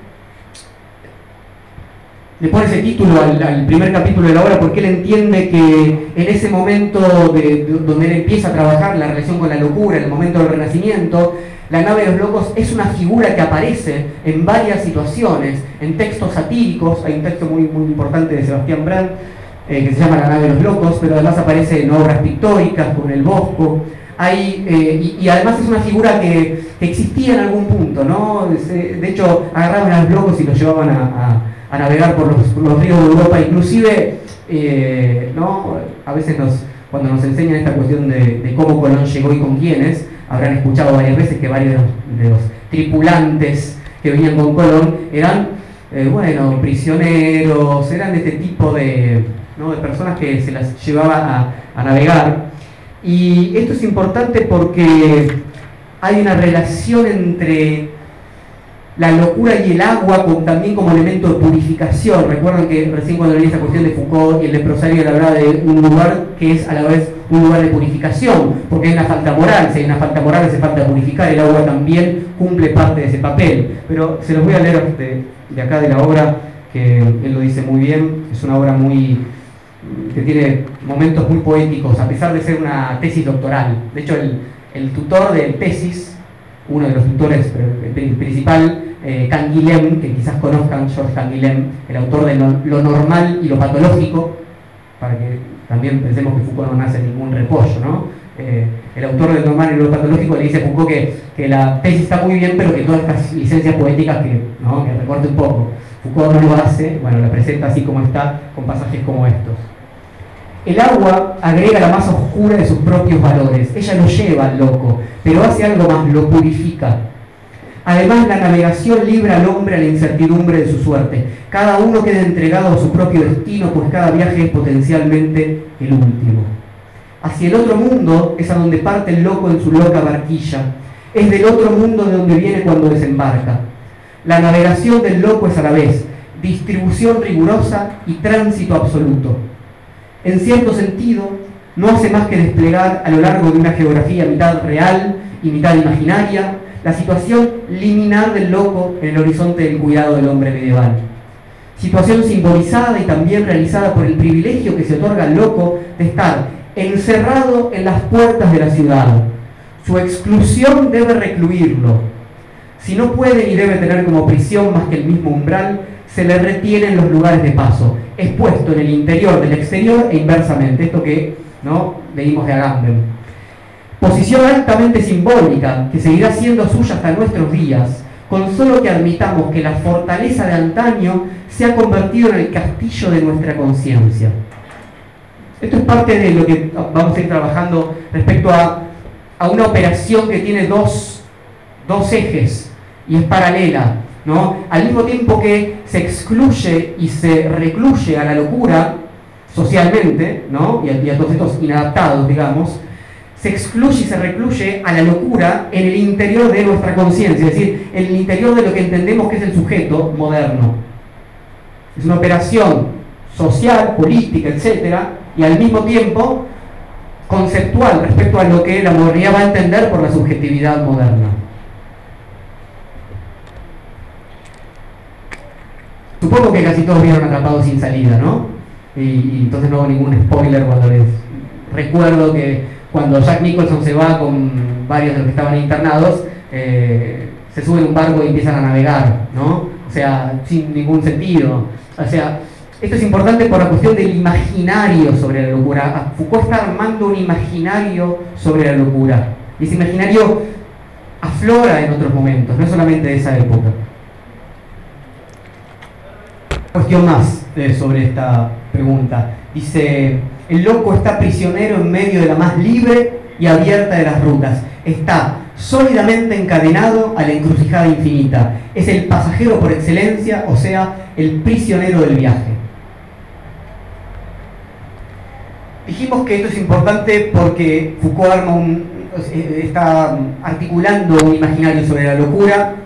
le pone ese título al, primer capítulo de la obra porque él entiende que en ese momento donde él empieza a trabajar la relación con la locura, el momento del renacimiento, la nave de los locos es una figura que aparece en varias situaciones, en textos satíricos, hay un texto muy, muy importante de Sebastián Brand eh, que se llama La nave de los locos, pero además aparece en obras pictóricas, como El Bosco, hay, eh, y, además es una figura que, existía en algún punto, ¿no? De hecho, agarraban a los locos y los llevaban a, navegar por los, ríos de Europa, inclusive, eh, ¿no? A veces nos, cuando nos enseñan esta cuestión de, cómo Colón llegó y con quiénes, habrán escuchado varias veces que varios de los, tripulantes que venían con Colón eran, eh, bueno, prisioneros, eran de este tipo de, de personas que se las llevaba a navegar. Y esto es importante porque hay una relación entre la locura y el agua también como elemento de purificación. Recuerden que recién cuando leí esa cuestión de Foucault y el leprosario hablaba de un lugar que es a la vez un lugar de purificación, porque hay una falta moral, si hay una falta moral hace falta purificar, el agua también cumple parte de ese papel. Pero se los voy a leer de, de acá de la obra, que él lo dice muy bien, es una obra muy que tiene momentos muy poéticos, a pesar de ser una tesis doctoral. De hecho, el, el tutor de tesis uno de los tutores principal, eh, Canguilhem, que quizás conozcan, George Canguilhem, el autor de lo, normal y lo patológico, para que también pensemos que Foucault no nace ningún repollo, ¿no? Eh, el autor de lo normal y lo patológico le dice a Foucault que, que, la tesis está muy bien, pero que todas estas licencias poéticas que, ¿no? que recorte un poco. Foucault no lo hace, bueno, la presenta así como está, con pasajes como estos. El agua agrega la más oscura de sus propios valores. Ella lo lleva al loco, pero hace algo más, lo purifica. Además, la navegación libra al hombre a la incertidumbre de su suerte. Cada uno queda entregado a su propio destino, pues cada viaje es potencialmente el último. Hacia el otro mundo es a donde parte el loco en su loca barquilla. Es del otro mundo de donde viene cuando desembarca. La navegación del loco es a la vez distribución rigurosa y tránsito absoluto en cierto sentido, no hace más que desplegar a lo largo de una geografía mitad real y mitad imaginaria la situación liminar del loco en el horizonte del cuidado del hombre medieval. Situación simbolizada y también realizada por el privilegio que se otorga al loco de estar encerrado en las puertas de la ciudad. Su exclusión debe recluirlo. Si no puede y debe tener como prisión más que el mismo umbral, se le retiene en los lugares de paso es puesto en el interior del exterior e inversamente, esto que ¿no? leímos de Agamben. Posición altamente simbólica que seguirá siendo suya hasta nuestros días, con solo que admitamos que la fortaleza de antaño se ha convertido en el castillo de nuestra conciencia. Esto es parte de lo que vamos a ir trabajando respecto a, a una operación que tiene dos, dos ejes y es paralela. ¿No? Al mismo tiempo que se excluye y se recluye a la locura socialmente, ¿no? y, a, todos estos inadaptados, digamos, se excluye y se recluye a la locura en el interior de nuestra conciencia, es decir, en el interior de lo que entendemos que es el sujeto moderno. Es una operación social, política, etcétera, y al mismo tiempo conceptual respecto a lo que la modernidad va a entender por la subjetividad moderna. Supongo que casi todos vieron atrapados sin salida, ¿no? Y, entonces no hago ningún spoiler cuando les recuerdo que cuando Jack Nicholson se va con varios de los que estaban internados, eh, se suben un barco y empiezan a navegar, ¿no? O sea, sin ningún sentido. O sea, esto es importante por la cuestión del imaginario sobre la locura. Foucault está armando un imaginario sobre la locura. Y ese imaginario aflora en otros momentos, no solamente de esa época. Cuestión más eh, sobre esta pregunta. Dice, el loco está prisionero en medio de la más libre y abierta de las rutas. Está sólidamente encadenado a la encrucijada infinita. Es el pasajero por excelencia, o sea, el prisionero del viaje. Dijimos que esto es importante porque Foucault arma está articulando un imaginario sobre la locura.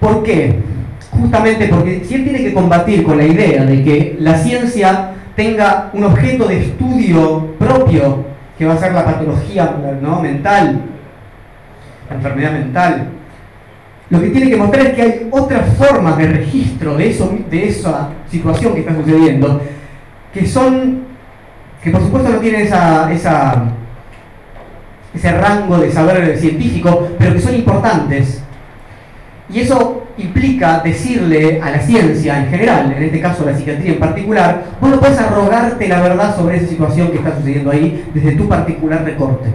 ¿Por qué? Justamente porque si él tiene que combatir con la idea de que la ciencia tenga un objeto de estudio propio, que va a ser la patología mental, la enfermedad mental, lo que tiene que mostrar es que hay otras formas de registro de, eso, de esa situación que está sucediendo, que son que por supuesto no tienen esa, ese rango de saber científico, pero que son importantes. Y eso implica decirle a la ciencia en general, en este caso a la psiquiatría en particular, vos no puedes arrogarte la verdad sobre esa situación que está sucediendo ahí desde tu particular recorte.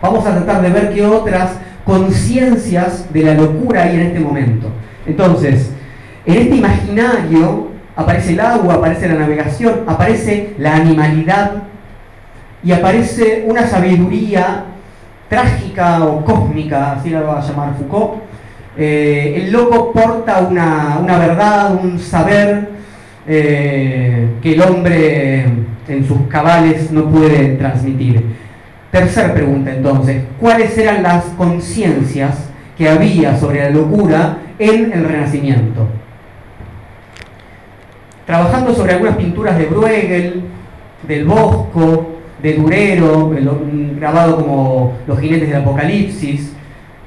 Vamos a tratar de ver qué otras conciencias de la locura hay en este momento. Entonces, en este imaginario aparece el agua, aparece la navegación, aparece la animalidad y aparece una sabiduría trágica o cósmica, así la va a llamar Foucault. Eh, el loco porta una, verdad, un saber eh, que el hombre en sus cabales no puede transmitir. Tercer pregunta entonces, ¿cuáles eran las conciencias que había sobre la locura en el Renacimiento? Trabajando sobre algunas pinturas de Bruegel, del Bosco, de Durero, grabado como Los jinetes del Apocalipsis,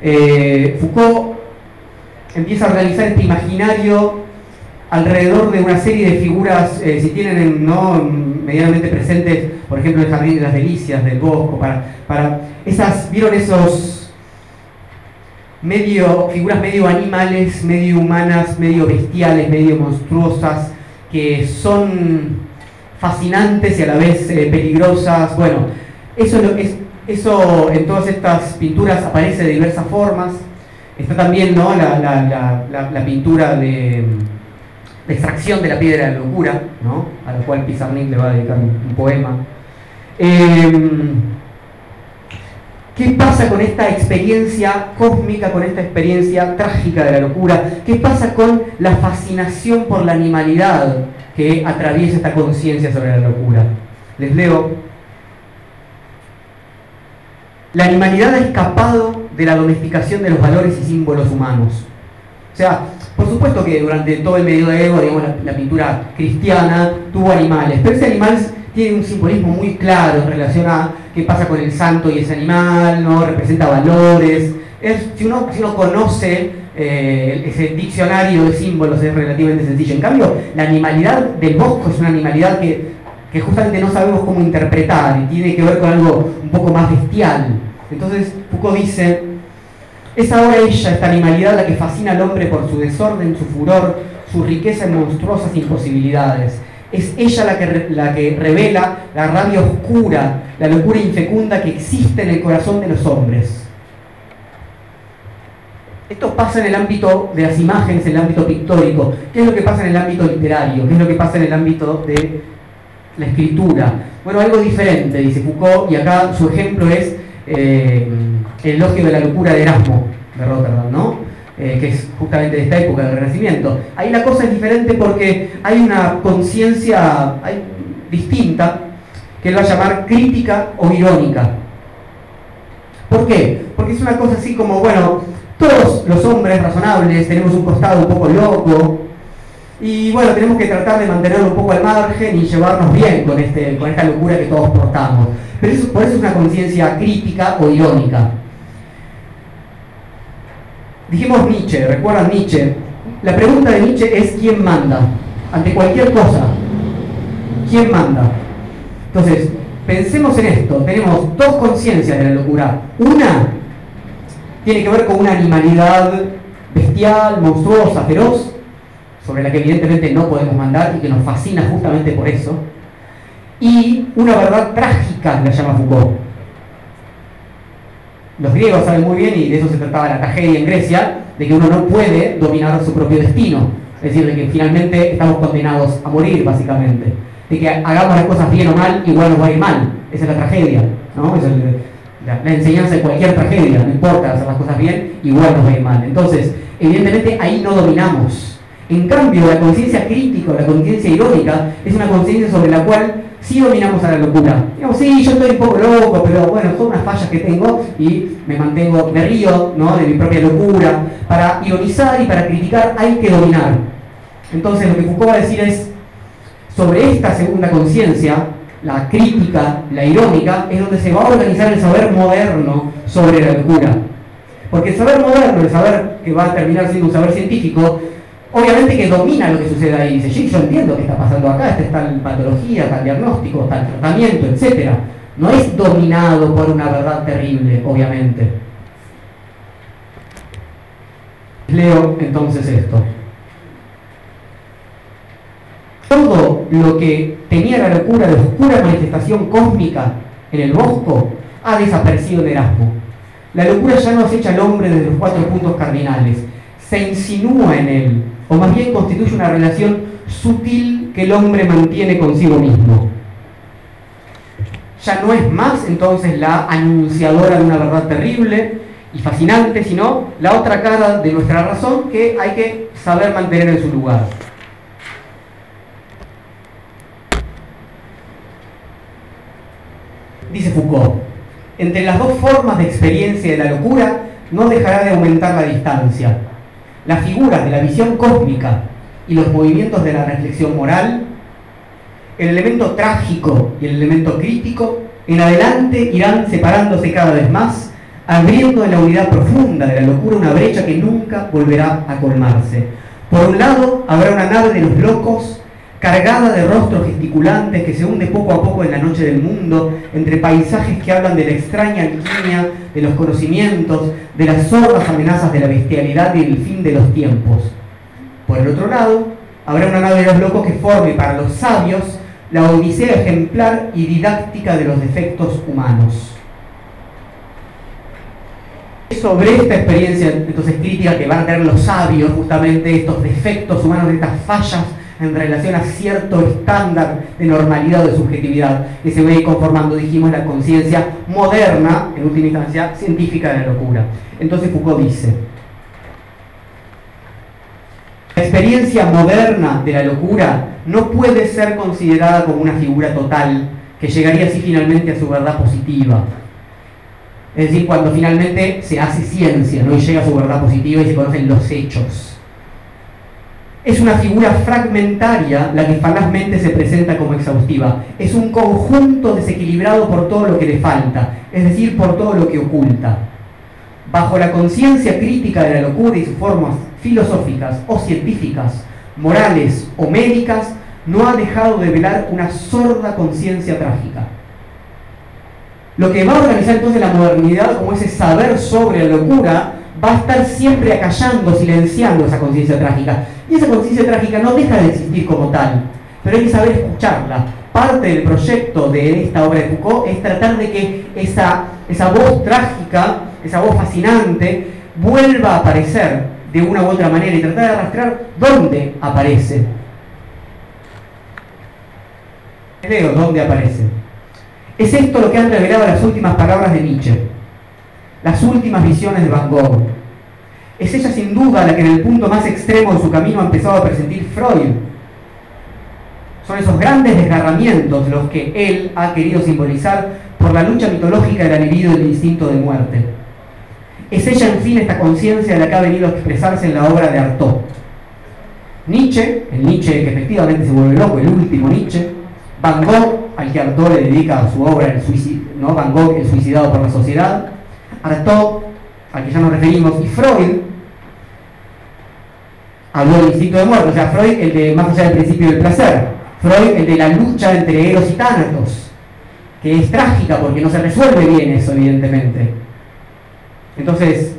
eh, Foucault empieza a realizar este imaginario alrededor de una serie de figuras, eh, si tienen ¿no? medianamente presentes, por ejemplo, el Jardín de las Delicias, del Bosco, para, para esas, ¿vieron esos medio, figuras medio animales, medio humanas, medio bestiales, medio monstruosas, que son fascinantes y a la vez eh, peligrosas. Bueno, eso, es, eso en todas estas pinturas aparece de diversas formas. Está también ¿no? la, pintura de, extracción de la piedra de la locura, ¿no? a la cual Pizarnik le va a dedicar un, poema. Em, ¿Qué pasa con esta experiencia cósmica, con esta experiencia trágica de la locura? ¿Qué pasa con la fascinación por la animalidad que atraviesa esta conciencia sobre la locura. Les leo. La animalidad ha escapado de la domesticación de los valores y símbolos humanos. O sea, por supuesto que durante todo el medioevo, digamos, la, pintura cristiana tuvo animales, pero ese animal tiene un simbolismo muy claro en relación a qué pasa con el santo y ese animal, ¿no? representa valores. Es, si, uno, si uno conoce eh, ese diccionario de símbolos es relativamente sencillo. En cambio, la animalidad del bosco es una animalidad que, que justamente no sabemos cómo interpretar y tiene que ver con algo un poco más bestial. Entonces Dice, es ahora ella, esta animalidad, la que fascina al hombre por su desorden, su furor, su riqueza en monstruosas imposibilidades. Es ella la que, la que revela la rabia oscura, la locura infecunda que existe en el corazón de los hombres. Esto pasa en el ámbito de las imágenes, en el ámbito pictórico. ¿Qué es lo que pasa en el ámbito literario? ¿Qué es lo que pasa en el ámbito de la escritura? Bueno, algo diferente, dice Foucault, y acá su ejemplo es eh, el elogio de la locura de Erasmo de Rotterdam, ¿no? Eh, que es justamente de esta época del Renacimiento. Ahí la cosa es diferente porque hay una conciencia distinta que él va a llamar crítica o irónica. ¿Por qué? Porque es una cosa así como, bueno, todos los hombres razonables tenemos un costado un poco loco y bueno, tenemos que tratar de mantenerlo un poco al margen y llevarnos bien con, este, con esta locura que todos portamos. Pero eso, por eso es una conciencia crítica o irónica. Dijimos Nietzsche, recuerdan Nietzsche. La pregunta de Nietzsche es ¿quién manda? Ante cualquier cosa, ¿quién manda? Entonces, pensemos en esto. Tenemos dos conciencias de la locura. Una tiene que ver con una animalidad bestial, monstruosa, feroz, sobre la que evidentemente no podemos mandar y que nos fascina justamente por eso. Y una verdad trágica, la llama Foucault los griegos saben muy bien, y de eso se trataba la tragedia en Grecia, de que uno no puede dominar su propio destino. Es decir, de que finalmente estamos condenados a morir, básicamente. De que hagamos las cosas bien o mal, igual nos va a ir mal. Esa es la tragedia. ¿no? Es la, la, enseñanza de cualquier tragedia. No importa hacer las cosas bien, igual nos va a ir mal. Entonces, evidentemente ahí no dominamos. En cambio, la conciencia crítica, la conciencia irónica, es una conciencia sobre la cual sí dominamos a la locura. Digamos, sí, yo estoy un poco loco, pero bueno, son unas fallas que tengo y me mantengo, me río ¿no? de mi propia locura. Para ironizar y para criticar hay que dominar. Entonces lo que Foucault va a decir es, sobre esta segunda conciencia, la crítica, la irónica, es donde se va a organizar el saber moderno sobre la locura. Porque el saber moderno, el saber que va a terminar siendo un saber científico, obviamente que domina lo que sucede ahí. Dice, sí, yo entiendo qué está pasando acá, esta es tal patología, tal diagnóstico, tal tratamiento, etc. No es dominado por una verdad terrible, obviamente. Leo entonces esto. Todo lo que tenía la locura de oscura manifestación cósmica en el bosco ha desaparecido en Erasmo. La locura ya no acecha al hombre desde los cuatro puntos cardinales, se insinúa en él, o más bien constituye una relación sutil que el hombre mantiene consigo mismo. Ya no es más entonces la anunciadora de una verdad terrible y fascinante, sino la otra cara de nuestra razón que hay que saber mantener en su lugar. Dice Foucault, entre las dos formas de experiencia de la locura no dejará de aumentar la distancia las figuras de la visión cósmica y los movimientos de la reflexión moral, el elemento trágico y el elemento crítico, en adelante irán separándose cada vez más, abriendo en la unidad profunda de la locura una brecha que nunca volverá a colmarse. Por un lado, habrá una nave de los locos cargada de rostros gesticulantes que se hunde poco a poco en la noche del mundo, entre paisajes que hablan de la extraña alquimia, de los conocimientos, de las sordas amenazas de la bestialidad y el fin de los tiempos. Por el otro lado, habrá una nave de los locos que forme para los sabios la odisea ejemplar y didáctica de los defectos humanos. Sobre esta experiencia entonces crítica que van a tener los sabios, justamente estos defectos humanos, estas fallas en relación a cierto estándar de normalidad o de subjetividad que se ve conformando, dijimos, la conciencia moderna, en última instancia, científica de la locura. Entonces Foucault dice, la experiencia moderna de la locura no puede ser considerada como una figura total que llegaría así finalmente a su verdad positiva. Es decir, cuando finalmente se hace ciencia y llega a su verdad positiva y se conocen los hechos es una figura fragmentaria la que falazmente se presenta como exhaustiva. Es un conjunto desequilibrado por todo lo que le falta, es decir, por todo lo que oculta. Bajo la conciencia crítica de la locura y sus formas filosóficas o científicas, morales o médicas, no ha dejado de velar una sorda conciencia trágica. Lo que va a organizar entonces la modernidad como ese saber sobre la locura va a estar siempre acallando, silenciando esa conciencia trágica. Y esa conciencia trágica no deja de existir como tal, pero hay que saber escucharla. Parte del proyecto de esta obra de Foucault es tratar de que esa, esa voz trágica, esa voz fascinante, vuelva a aparecer de una u otra manera y tratar de arrastrar dónde aparece. Leo dónde aparece. Es esto lo que han revelado las últimas palabras de Nietzsche, las últimas visiones de Van Gogh. Es ella sin duda la que en el punto más extremo de su camino ha empezado a presentir Freud. Son esos grandes desgarramientos los que él ha querido simbolizar por la lucha mitológica del libido y del instinto de muerte. Es ella, en fin, esta conciencia de la que ha venido a expresarse en la obra de Artaud. Nietzsche, el Nietzsche que efectivamente se vuelve loco, el último Nietzsche, Van Gogh, al que Artaud le dedica su obra, el ¿no? Van Gogh, el suicidado por la sociedad, Artaud, al que ya nos referimos, y Freud, habló del instinto de muerte, o sea, Freud, el de más allá del principio del placer, Freud, el de la lucha entre Eros y Tánatos, que es trágica porque no se resuelve bien eso, evidentemente. Entonces,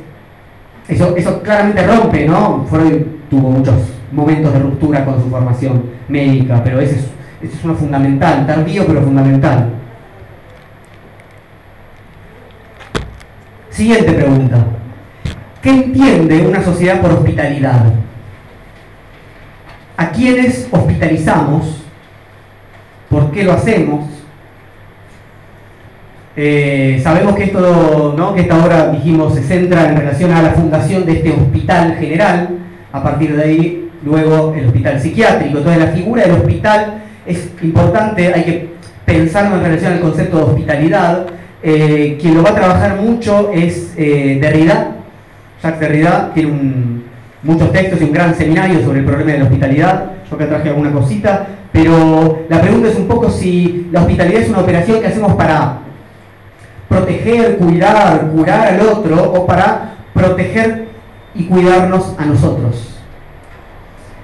eso, eso claramente rompe, ¿no? Freud tuvo muchos momentos de ruptura con su formación médica, pero ese es eso es una fundamental, tardío pero fundamental. Siguiente pregunta. ¿Qué entiende una sociedad por hospitalidad? ¿A quiénes hospitalizamos? ¿Por qué lo hacemos? Eh, sabemos que esto, ¿no? que esta obra, dijimos, se centra en relación a la fundación de este hospital general, a partir de ahí, luego el hospital psiquiátrico. Entonces la figura del hospital es importante, hay que pensarlo en relación al concepto de hospitalidad. Eh, quien lo va a trabajar mucho es eh, Derrida. Jacques Derrida tiene muchos textos y un gran seminario sobre el problema de la hospitalidad. Yo acá traje alguna cosita, pero la pregunta es un poco si la hospitalidad es una operación que hacemos para proteger, cuidar, curar al otro o para proteger y cuidarnos a nosotros.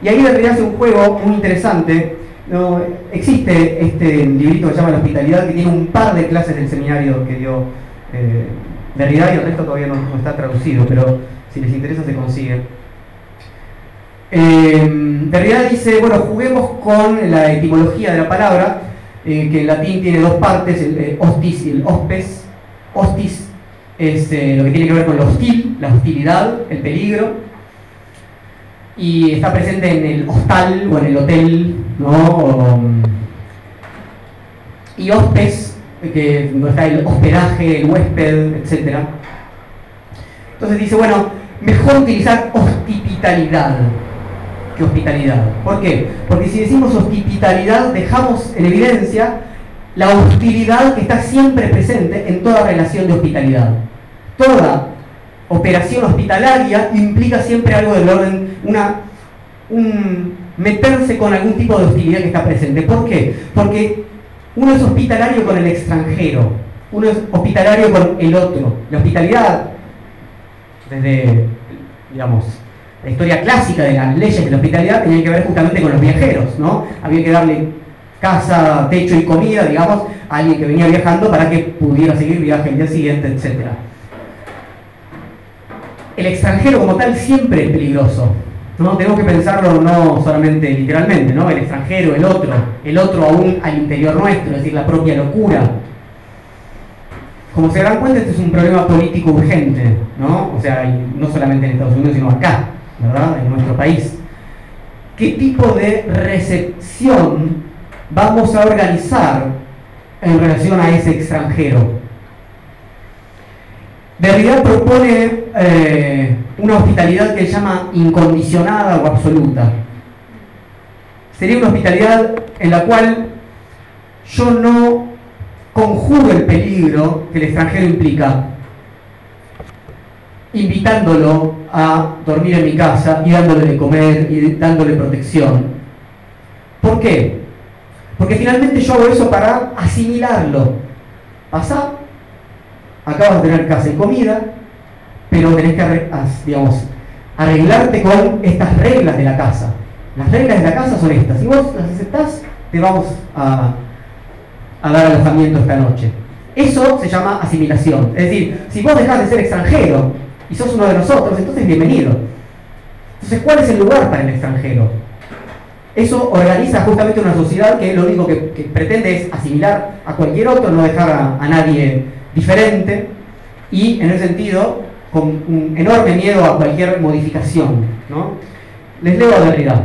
Y ahí Derrida hace un juego muy interesante no, existe este librito que se llama La Hospitalidad, que tiene un par de clases del seminario que dio eh, Derrida y el resto todavía no, está traducido, pero si les interesa se consigue. Eh, Derrida dice, bueno, juguemos con la etimología de la palabra, eh, que en latín tiene dos partes, el eh, hostis y el hospes. Hostis es lo que tiene que ver con lo hostil, la hostilidad, el peligro, y está presente en el hostal o en el hotel, ¿no? y hospes, que no está el hospedaje, el huésped, etc. Entonces dice, bueno, mejor utilizar hospitalidad que hospitalidad. ¿Por qué? Porque si decimos hospitalidad dejamos en evidencia la hostilidad que está siempre presente en toda relación de hospitalidad. Toda operación hospitalaria implica siempre algo del orden, una, un meterse con algún tipo de hostilidad que está presente. ¿Por qué? Porque uno es hospitalario con el extranjero, uno es hospitalario con el otro. La hospitalidad, desde, digamos, la historia clásica de las leyes de la hospitalidad tenía que ver justamente con los viajeros, ¿no? Había que darle casa, techo y comida, digamos, a alguien que venía viajando para que pudiera seguir viaje el día siguiente, etcétera el extranjero como tal siempre es peligroso. ¿No? Tenemos que pensarlo no solamente literalmente, ¿no? El extranjero, el otro, el otro aún al interior nuestro, es decir, la propia locura. Como se dan cuenta, este es un problema político urgente, ¿no? O sea, no solamente en Estados Unidos, sino acá, ¿verdad? En nuestro país. ¿Qué tipo de recepción vamos a organizar en relación a ese extranjero? Derrida propone eh, una hospitalidad que llama incondicionada o absoluta. Sería una hospitalidad en la cual yo no conjugo el peligro que el extranjero implica, invitándolo a dormir en mi casa y dándole de comer y dándole protección. ¿Por qué? Porque finalmente yo hago eso para asimilarlo. Pasa acabas de tener casa y comida, pero tenés que digamos, arreglarte con estas reglas de la casa. Las reglas de la casa son estas. Si vos las aceptás, te vamos a, dar alojamiento esta noche. Eso se llama asimilación. Es decir, si vos dejás de ser extranjero y sos uno de nosotros, entonces bienvenido. Entonces, ¿cuál es el lugar para el extranjero? Eso organiza justamente una sociedad que lo único que, pretende es asimilar a cualquier otro, no dejar a, nadie diferente y en ese sentido con un enorme miedo a cualquier modificación. ¿no? Les leo a Derrida.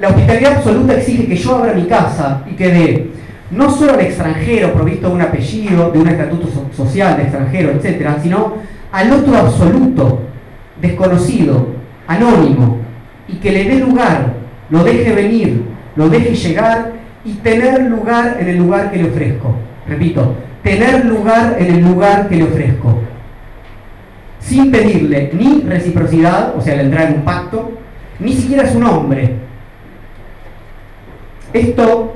La hospitalidad absoluta exige que yo abra mi casa y que dé no solo al extranjero provisto de un apellido, de un estatuto social de extranjero, etc., sino al otro absoluto, desconocido, anónimo, y que le dé lugar, lo deje venir, lo deje llegar y tener lugar en el lugar que le ofrezco. Repito, tener lugar en el lugar que le ofrezco. Sin pedirle ni reciprocidad, o sea, le entrar en un pacto, ni siquiera su nombre. Esto,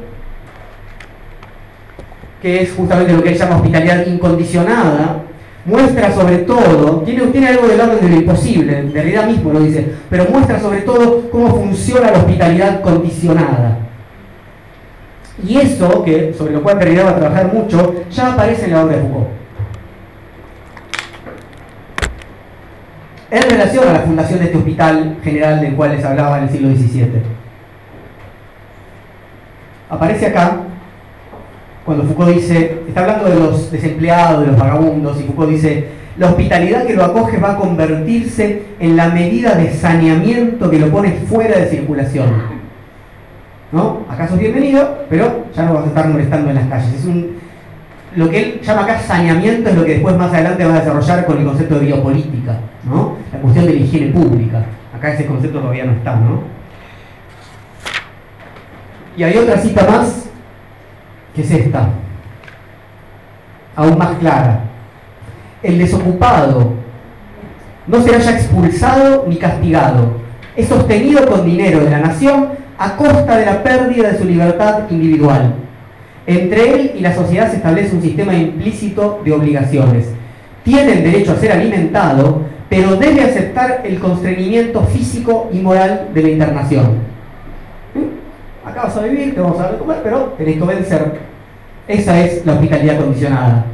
que es justamente lo que él llama hospitalidad incondicionada, muestra sobre todo, tiene, tiene algo del orden de lo imposible, en realidad mismo lo dice, pero muestra sobre todo cómo funciona la hospitalidad condicionada. Y eso, que sobre lo cual Derrida va a trabajar mucho, ya aparece en la obra de Foucault. En relación a la fundación de este hospital general del cual les hablaba en el siglo XVII. Aparece acá cuando Foucault dice, está hablando de los desempleados, de los vagabundos, y Foucault dice, la hospitalidad que lo acoge va a convertirse en la medida de saneamiento que lo pone fuera de circulación. ¿No? Acá sos bienvenido, pero ya no vas a estar molestando en las calles. Es un, lo que él llama acá saneamiento es lo que después más adelante va a desarrollar con el concepto de biopolítica, ¿no? La cuestión de la higiene pública. Acá ese concepto todavía no está, ¿no? Y hay otra cita más que es esta, aún más clara. El desocupado no será ya expulsado ni castigado, es sostenido con dinero de la nación a costa de la pérdida de su libertad individual. Entre él y la sociedad se establece un sistema implícito de obligaciones. Tiene el derecho a ser alimentado, pero debe aceptar el constreñimiento físico y moral de la internación acá vas a vivir, te vamos a dar de comer, pero tenés que obedecer. Esa es la hospitalidad condicionada.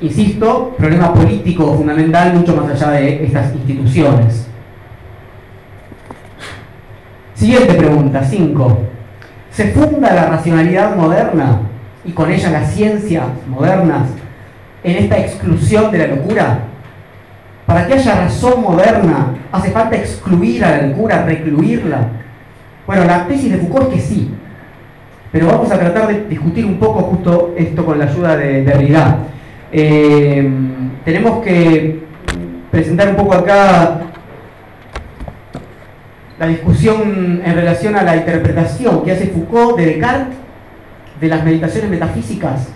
Insisto, problema político fundamental mucho más allá de estas instituciones. Siguiente pregunta, 5. ¿Se funda la racionalidad moderna y con ella las ciencias modernas en esta exclusión de la locura? Para que haya razón moderna, hace falta excluir a la locura, recluirla. Bueno, la tesis de Foucault es que sí, pero vamos a tratar de discutir un poco justo esto con la ayuda de Derrida. Eh, tenemos que presentar un poco acá la discusión en relación a la interpretación que hace Foucault de Descartes de las meditaciones metafísicas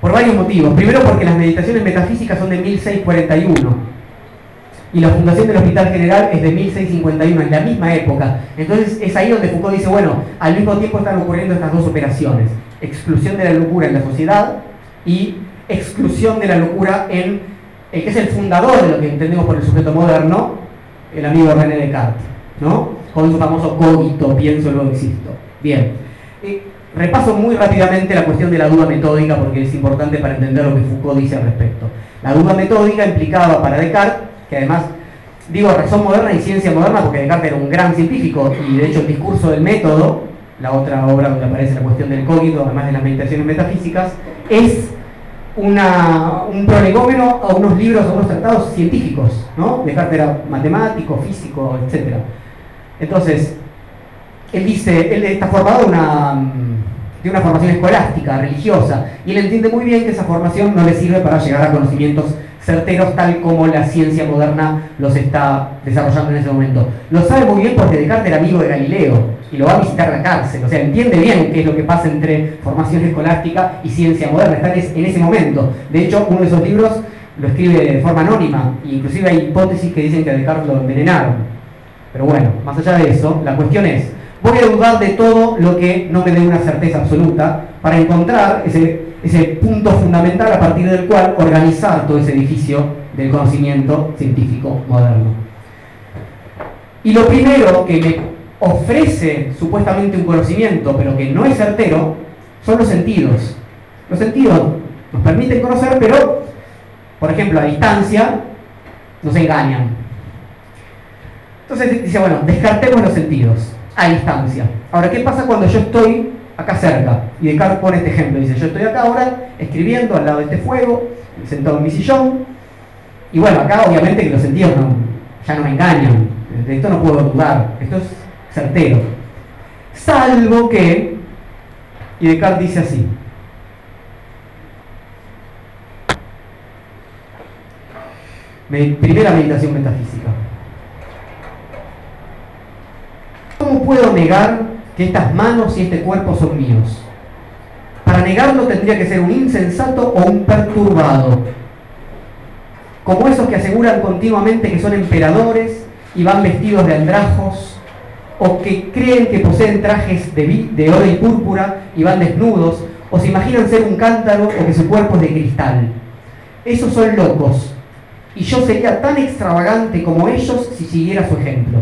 por varios motivos. Primero porque las meditaciones metafísicas son de 1641 y la fundación del Hospital General es de 1651, en la misma época. Entonces es ahí donde Foucault dice, bueno, al mismo tiempo están ocurriendo estas dos operaciones, exclusión de la locura en la sociedad y exclusión de la locura en el que es el fundador de lo que entendemos por el sujeto moderno, el amigo René Descartes, ¿no? Con su famoso cogito, pienso, luego existo. Bien. Eh, repaso muy rápidamente la cuestión de la duda metódica porque es importante para entender lo que Foucault dice al respecto. La duda metódica implicaba para Descartes que además, digo razón moderna y ciencia moderna porque Descartes era un gran científico y de hecho el discurso del método, la otra obra donde aparece la cuestión del código, además de las meditaciones metafísicas, es una, un prolegómeno a unos libros, a unos tratados científicos, ¿no? Descartes era matemático, físico, etc. Entonces, él dice, él está formado de una formación escolástica, religiosa, y él entiende muy bien que esa formación no le sirve para llegar a conocimientos certeros tal como la ciencia moderna los está desarrollando en ese momento. Lo sabe muy bien porque Descartes era amigo de Galileo y lo va a visitar la cárcel, o sea, entiende bien qué es lo que pasa entre formación escolástica y ciencia moderna, está en ese momento. De hecho, uno de esos libros lo escribe de forma anónima, e inclusive hay hipótesis que dicen que a Descartes lo envenenaron. Pero bueno, más allá de eso, la cuestión es, voy a dudar de todo lo que no me dé una certeza absoluta para encontrar ese punto fundamental a partir del cual organizar todo ese edificio del conocimiento científico moderno. Y lo primero que me ofrece supuestamente un conocimiento, pero que no es certero, son los sentidos. Los sentidos nos permiten conocer, pero, por ejemplo, a distancia, nos engañan. Entonces dice, bueno, descartemos los sentidos a distancia. Ahora, ¿qué pasa cuando yo estoy acá cerca? Y Descartes pone este ejemplo, dice, yo estoy acá ahora escribiendo al lado de este fuego, sentado en mi sillón, y bueno, acá obviamente que los sentidos ya no me engañan, de esto no puedo dudar, esto es certero. Salvo que, y Descartes dice así, primera meditación metafísica. ¿Cómo puedo negar que estas manos y este cuerpo son míos? Para negarlo tendría que ser un insensato o un perturbado. Como esos que aseguran continuamente que son emperadores y van vestidos de andrajos, o que creen que poseen trajes de, oro y púrpura y van desnudos, o se imaginan ser un cántaro o que su cuerpo es de cristal. Esos son locos, y yo sería tan extravagante como ellos si siguiera su ejemplo.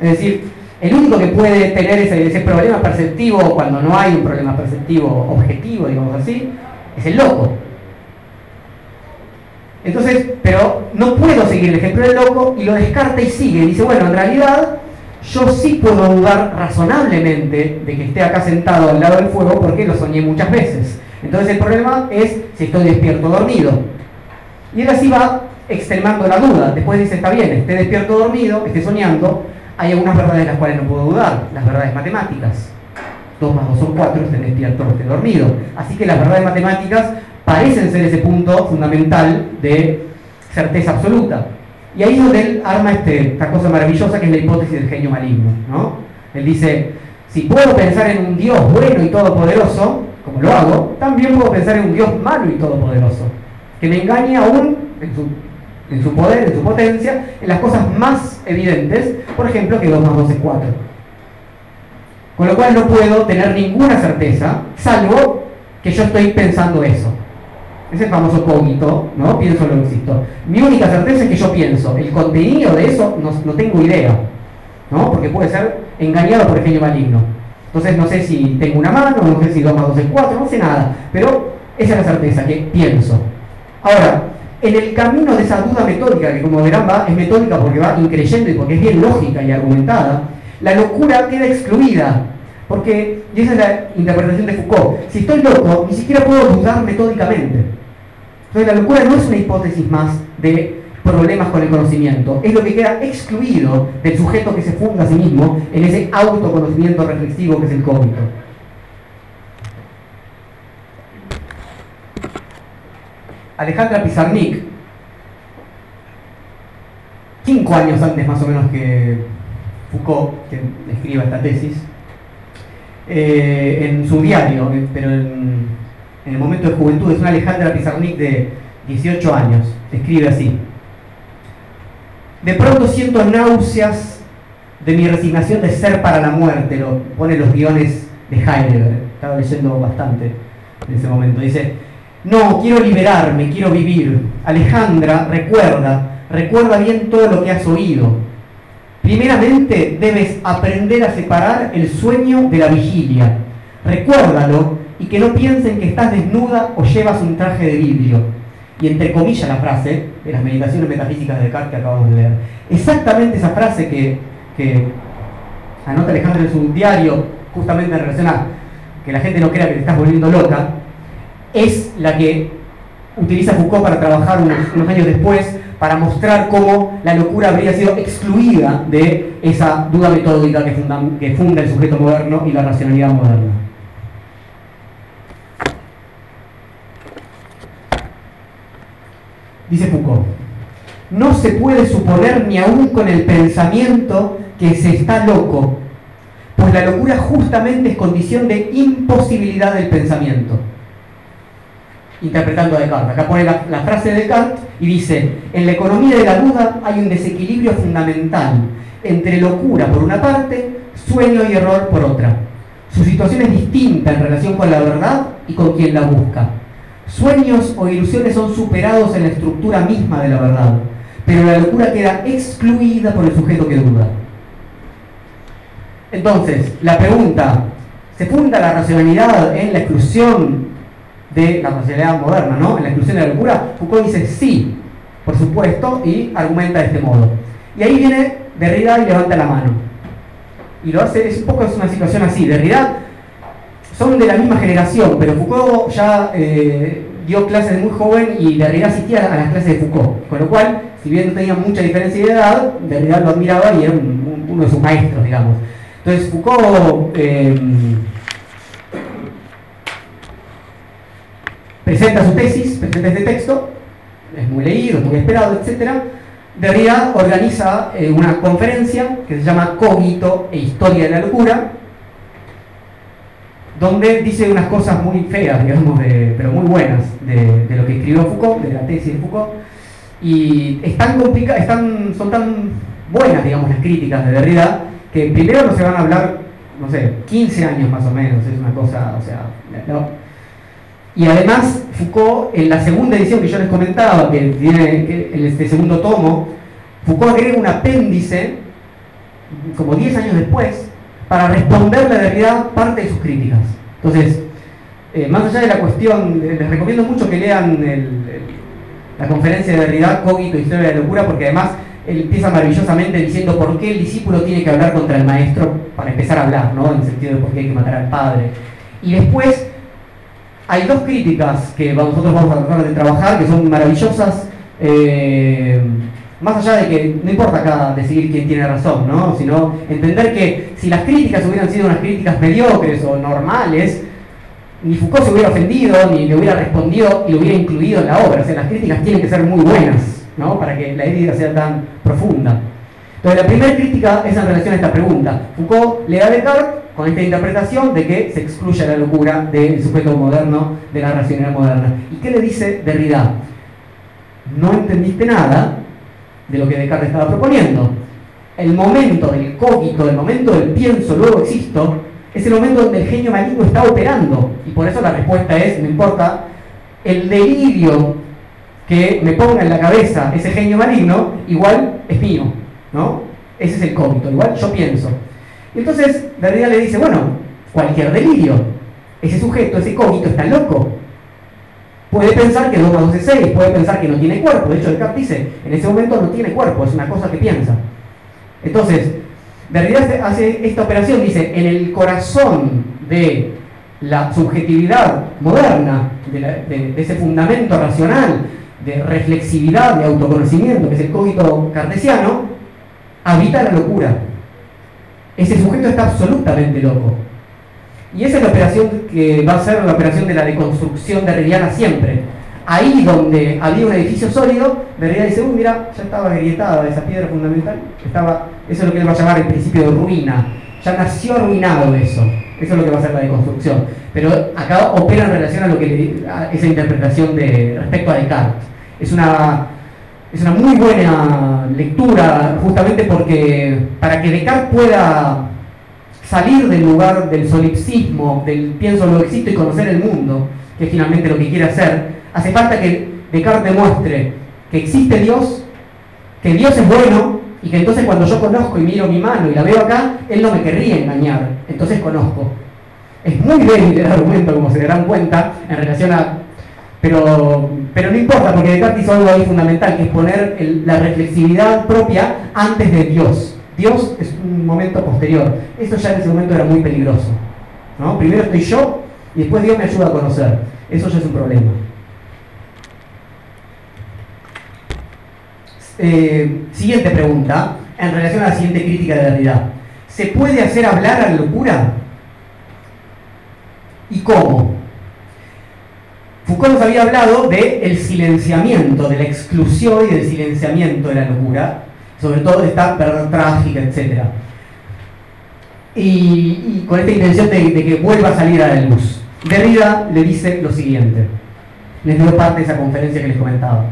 Es decir, el único que puede tener ese, problema perceptivo cuando no hay un problema perceptivo objetivo, digamos así, es el loco. Entonces, pero no puedo seguir el ejemplo del loco y lo descarta y sigue. Dice, bueno, en realidad yo sí puedo dudar razonablemente de que esté acá sentado al lado del fuego porque lo soñé muchas veces. Entonces el problema es si estoy despierto o dormido. Y él así va extremando la duda. Después dice, está bien, esté despierto o dormido, esté soñando, hay algunas verdades de las cuales no puedo dudar, las verdades matemáticas. 2 más 2 son 4, esté despierto o esté dormido. Así que las verdades matemáticas parecen ser ese punto fundamental de certeza absoluta. Y ahí es donde él arma este, esta cosa maravillosa que es la hipótesis del genio maligno. ¿no? Él dice, si puedo pensar en un Dios bueno y todopoderoso, como lo hago, también puedo pensar en un Dios malo y todopoderoso, que me engañe aún en su en su poder, en su potencia, en las cosas más evidentes, por ejemplo, que 2 más 2 es 4. Con lo cual no puedo tener ninguna certeza, salvo que yo estoy pensando eso. Ese famoso cogito, ¿no? Pienso lo existo. Mi única certeza es que yo pienso. El contenido de eso no, no tengo idea, ¿no? Porque puede ser engañado por el genio maligno. Entonces no sé si tengo una mano, no sé si 2 más 2 es 4, no sé nada. Pero esa es la certeza, que pienso. Ahora, en el camino de esa duda metódica, que como verán va, es metódica porque va increyendo y porque es bien lógica y argumentada, la locura queda excluida. Porque, y esa es la interpretación de Foucault, si estoy loco, ni siquiera puedo dudar metódicamente. Entonces la locura no es una hipótesis más de problemas con el conocimiento, es lo que queda excluido del sujeto que se funda a sí mismo en ese autoconocimiento reflexivo que es el cómito. Alejandra Pizarnik, cinco años antes más o menos que Foucault, escriba esta tesis, eh, en su diario, eh, pero en, el momento de juventud, es una Alejandra Pizarnik de 18 años, escribe así. De pronto siento náuseas de mi resignación de ser para la muerte, lo pone los guiones de Heidegger, estaba leyendo bastante en ese momento, dice, no, quiero liberarme, quiero vivir. Alejandra, recuerda, recuerda bien todo lo que has oído. Primeramente debes aprender a separar el sueño de la vigilia. Recuérdalo y que no piensen que estás desnuda o llevas un traje de vidrio. Y entre comillas la frase de las meditaciones metafísicas de Descartes que acabamos de leer. Exactamente esa frase que, que anota Alejandra en su diario, justamente en relación a que la gente no crea que te estás volviendo loca, es la que utiliza Foucault para trabajar unos, años después para mostrar cómo la locura habría sido excluida de esa duda metódica que funda, que funda el sujeto moderno y la racionalidad moderna. Dice Foucault, no se puede suponer ni aún con el pensamiento que se está loco, pues la locura justamente es condición de imposibilidad del pensamiento interpretando a Descartes. Acá pone la, frase de Descartes y dice, en la economía de la duda hay un desequilibrio fundamental entre locura por una parte, sueño y error por otra. Su situación es distinta en relación con la verdad y con quien la busca. Sueños o ilusiones son superados en la estructura misma de la verdad, pero la locura queda excluida por el sujeto que duda. Entonces, la pregunta, ¿se funda la racionalidad en la exclusión de la racionalidad moderna, ¿no? En la exclusión de la locura, Foucault dice sí, por supuesto, y argumenta de este modo. Y ahí viene Derrida y levanta la mano. Y lo hace, es un poco es una situación así. Derrida son de la misma generación, pero Foucault ya eh, dio clases muy joven y Derrida asistía a las clases de Foucault. Con lo cual, si bien no tenía mucha diferencia de edad, Derrida lo admiraba y era uno de sus maestros, digamos. Entonces Foucault eh, presenta su tesis, presenta este texto, es muy leído, es muy esperado, etc. Derrida organiza eh, una conferencia que se llama Cogito e Historia de la Locura, donde dice unas cosas muy feas, digamos, pero muy buenas de, lo que escribió Foucault, de la tesis de Foucault, y están están, son tan buenas, digamos, las críticas de Derrida, que primero no se van a hablar, no sé, 15 años más o menos, es una cosa, o sea, no, y además, Foucault, en la segunda edición que yo les comentaba, que tiene en este segundo tomo, Foucault agrega un apéndice, como 10 años después, para responderle de realidad parte de sus críticas. Entonces, eh, más allá de la cuestión, les recomiendo mucho que lean la conferencia de Derrida, Cogito, Historia de la Locura, porque además él empieza maravillosamente diciendo por qué el discípulo tiene que hablar contra el maestro para empezar a hablar, ¿no? En el sentido de por qué hay que matar al padre. Y después hay dos críticas que nosotros vamos a tratar de trabajar, que son maravillosas, eh, más allá de que no importa acá decidir quién tiene razón, ¿no? sino entender que si las críticas hubieran sido unas críticas mediocres o normales, ni Foucault se hubiera ofendido, ni le hubiera respondido y lo hubiera incluido en la obra. O sea, las críticas tienen que ser muy buenas, ¿no? Para que la herida sea tan profunda. Entonces, la primera crítica es en relación a esta pregunta. Foucault le da a Descartes con esta interpretación de que se excluye la locura del sujeto moderno, de la racionalidad moderna. ¿Y qué le dice Derrida? No entendiste nada de lo que Descartes estaba proponiendo. El momento del cogito, el momento del pienso, luego existo, es el momento donde el genio maligno está operando. Y por eso la respuesta es, no importa, el delirio que me ponga en la cabeza ese genio maligno, igual es mío, ¿no? Ese es el cogito, igual yo pienso. Entonces Derrida le dice, bueno, cualquier delirio, ese sujeto, ese cogito está loco. Puede pensar que 2 más 2 es 6, puede pensar que no tiene cuerpo. De hecho, Descartes dice, en ese momento no tiene cuerpo, es una cosa que piensa. Entonces, Derrida hace esta operación, dice, en el corazón de la subjetividad moderna, de, ese fundamento racional, de reflexividad, de autoconocimiento, que es el cogito cartesiano, habita la locura ese sujeto está absolutamente loco. Y esa es la operación que va a ser la operación de la deconstrucción de Derridiana siempre. Ahí donde había un edificio sólido, Derrida dice, uy, mira, ya estaba agrietada esa piedra fundamental, estaba, eso es lo que él va a llamar el principio de ruina. Ya nació arruinado eso. Eso es lo que va a ser la deconstrucción. Pero acá opera en relación a lo que le, a esa interpretación de respecto a Descartes. Es una es una muy buena lectura, justamente porque para que Descartes pueda salir del lugar del solipsismo, del pienso lo existo y conocer el mundo, que es finalmente lo que quiere hacer, hace falta que Descartes demuestre que existe Dios, que Dios es bueno y que entonces cuando yo conozco y miro mi mano y la veo acá, Él no me querría engañar, entonces conozco. Es muy débil el argumento, como se darán cuenta, en relación a pero, pero no importa, porque Descartes hizo algo ahí fundamental, que es poner la reflexividad propia antes de Dios. Dios es un momento posterior. Eso ya en ese momento era muy peligroso. ¿no? Primero estoy yo y después Dios me ayuda a conocer. Eso ya es un problema. Eh, siguiente pregunta, en relación a la siguiente crítica de la realidad. ¿Se puede hacer hablar a la locura? ¿Y cómo? Foucault nos había hablado del el silenciamiento, de la exclusión y del silenciamiento de la locura, sobre todo de esta verdad trágica, etc. Y, con esta intención de, que vuelva a salir a la luz. Derrida le dice lo siguiente, les dio parte de esa conferencia que les comentaba.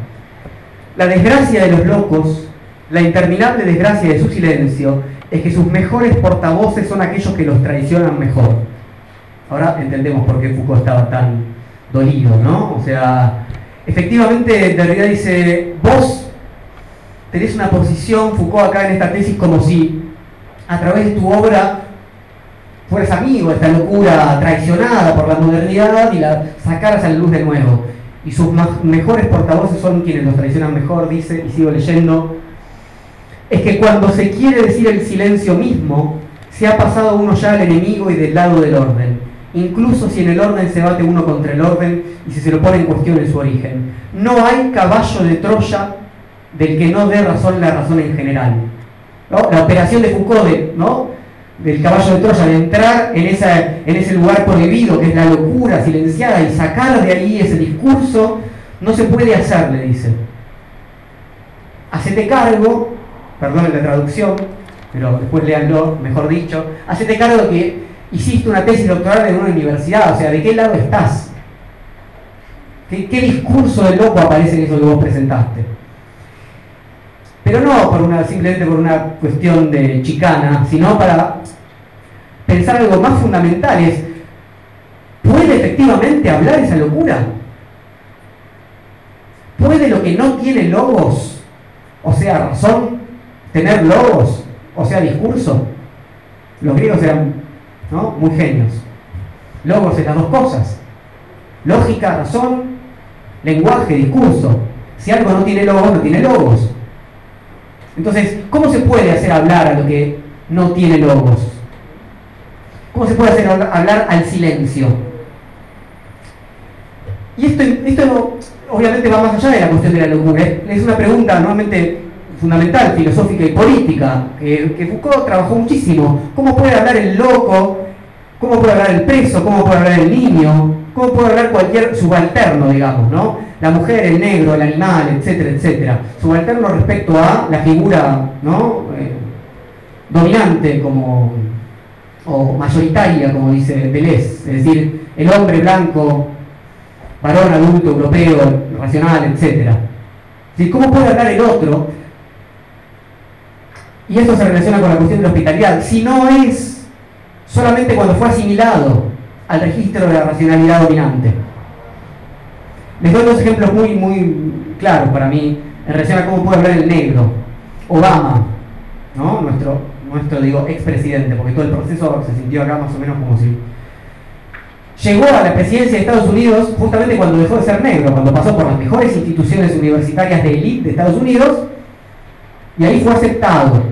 La desgracia de los locos, la interminable desgracia de su silencio, es que sus mejores portavoces son aquellos que los traicionan mejor. Ahora entendemos por qué Foucault estaba tan dolido, ¿no? O sea, efectivamente Derrida dice, vos tenés una posición, Foucault acá en esta tesis, como si a través de tu obra fueras amigo de esta locura traicionada por la modernidad y la sacaras a la luz de nuevo. Y sus mejores portavoces son quienes los traicionan mejor, dice, y sigo leyendo, es que cuando se quiere decir el silencio mismo, se ha pasado uno ya al enemigo y del lado del orden, incluso si en el orden se bate uno contra el orden y si se lo pone en cuestión en su origen. No hay caballo de Troya del que no dé razón la razón en general. La operación de Foucault, ¿no? del caballo de Troya, de entrar en, ese lugar prohibido, que es la locura silenciada, y sacar de ahí ese discurso, no se puede hacer, le dice. Hacete cargo, perdón la traducción, pero después leanlo, mejor dicho, hacete cargo que hiciste una tesis doctoral en una universidad, o sea, ¿de qué lado estás? ¿Qué, discurso de loco aparece en eso que vos presentaste? pero no por una, simplemente por una cuestión de chicana, sino para pensar algo más fundamental, es, ¿puede efectivamente hablar esa locura? ¿Puede lo que no tiene logos, o sea, razón, tener logos, o sea, discurso? Los griegos eran ¿no? muy genios. Logos en las dos cosas. Lógica, razón, lenguaje, discurso. Si algo no tiene logos, no tiene logos. Entonces, ¿cómo se puede hacer hablar a lo que no tiene logos? ¿Cómo se puede hacer hablar al silencio? Y esto, esto obviamente va más allá de la cuestión de la locura. Es una pregunta normalmente fundamental, filosófica y política, que, que Foucault trabajó muchísimo. ¿Cómo puede hablar el loco? ¿Cómo puede hablar el preso? ¿Cómo puede hablar el niño? ¿Cómo puede hablar cualquier subalterno, digamos, ¿no? La mujer, el negro, el animal, etcétera, etcétera. Subalterno respecto a la figura, ¿no? Eh, dominante como, o mayoritaria, como dice Deleuze, es decir, el hombre blanco, varón adulto, europeo, racional, etcétera. ¿Cómo puede hablar el otro? Y esto se relaciona con la cuestión de la hospitalidad. Si no es solamente cuando fue asimilado al registro de la racionalidad dominante. Les doy dos ejemplos muy, muy claros para mí en relación a cómo puede hablar el negro. Obama, ¿no? nuestro, nuestro digo, expresidente, porque todo el proceso se sintió acá más o menos como si llegó a la presidencia de Estados Unidos justamente cuando dejó de ser negro, cuando pasó por las mejores instituciones universitarias de élite de Estados Unidos, y ahí fue aceptado.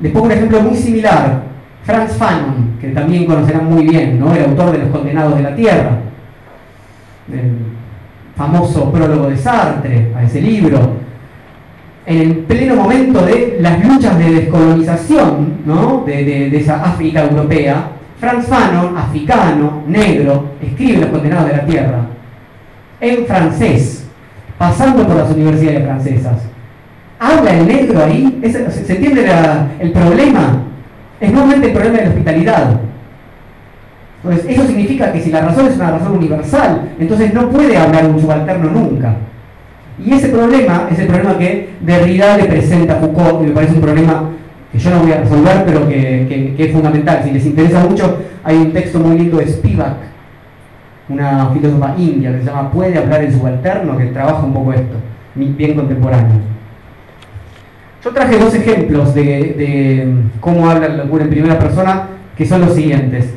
Les pongo un ejemplo muy similar. Franz Fanon, que también conocerán muy bien, ¿no? el autor de Los Condenados de la Tierra, el famoso prólogo de Sartre a ese libro, en el pleno momento de las luchas de descolonización ¿no? de, esa África europea, Franz Fanon, africano, negro, escribe Los Condenados de la Tierra en francés, pasando por las universidades francesas. ¿Habla el negro ahí? ¿Se entiende el problema? es nuevamente el problema de la hospitalidad. Entonces, eso significa que si la razón es una razón universal, entonces no puede hablar un subalterno nunca. Y ese problema es el problema que Derrida le presenta a Foucault, y me parece un problema que yo no voy a resolver, pero que, es fundamental. Si les interesa mucho, hay un texto muy lindo de Spivak, una filósofa india, que se llama ¿Puede hablar el subalterno? que trabaja un poco esto, bien contemporáneo. Yo traje dos ejemplos de, cómo habla la locura en primera persona, que son los siguientes.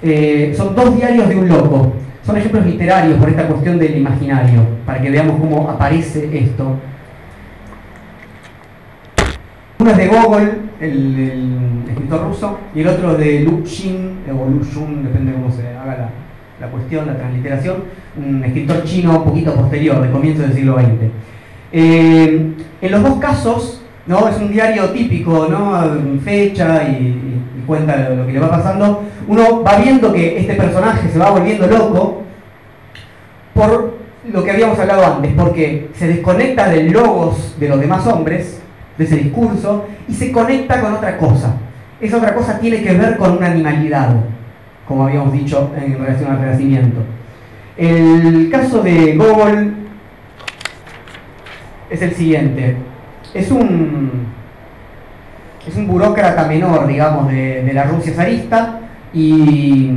Eh, son dos diarios de un loco. Son ejemplos literarios por esta cuestión del imaginario, para que veamos cómo aparece esto. Uno es de Gogol, el, escritor ruso, y el otro de Luxin, o Luxun, depende de cómo se haga la, cuestión, la transliteración, un escritor chino un poquito posterior, de comienzo del siglo XX. Eh, en los dos casos, ¿no? Es un diario típico, ¿no? Fecha y, cuenta lo que le va pasando. Uno va viendo que este personaje se va volviendo loco por lo que habíamos hablado antes, porque se desconecta del logos de los demás hombres, de ese discurso, y se conecta con otra cosa. Esa otra cosa tiene que ver con una animalidad, como habíamos dicho en relación al renacimiento. El caso de Gogol es el siguiente es un, es un burócrata menor, digamos, de, la Rusia zarista y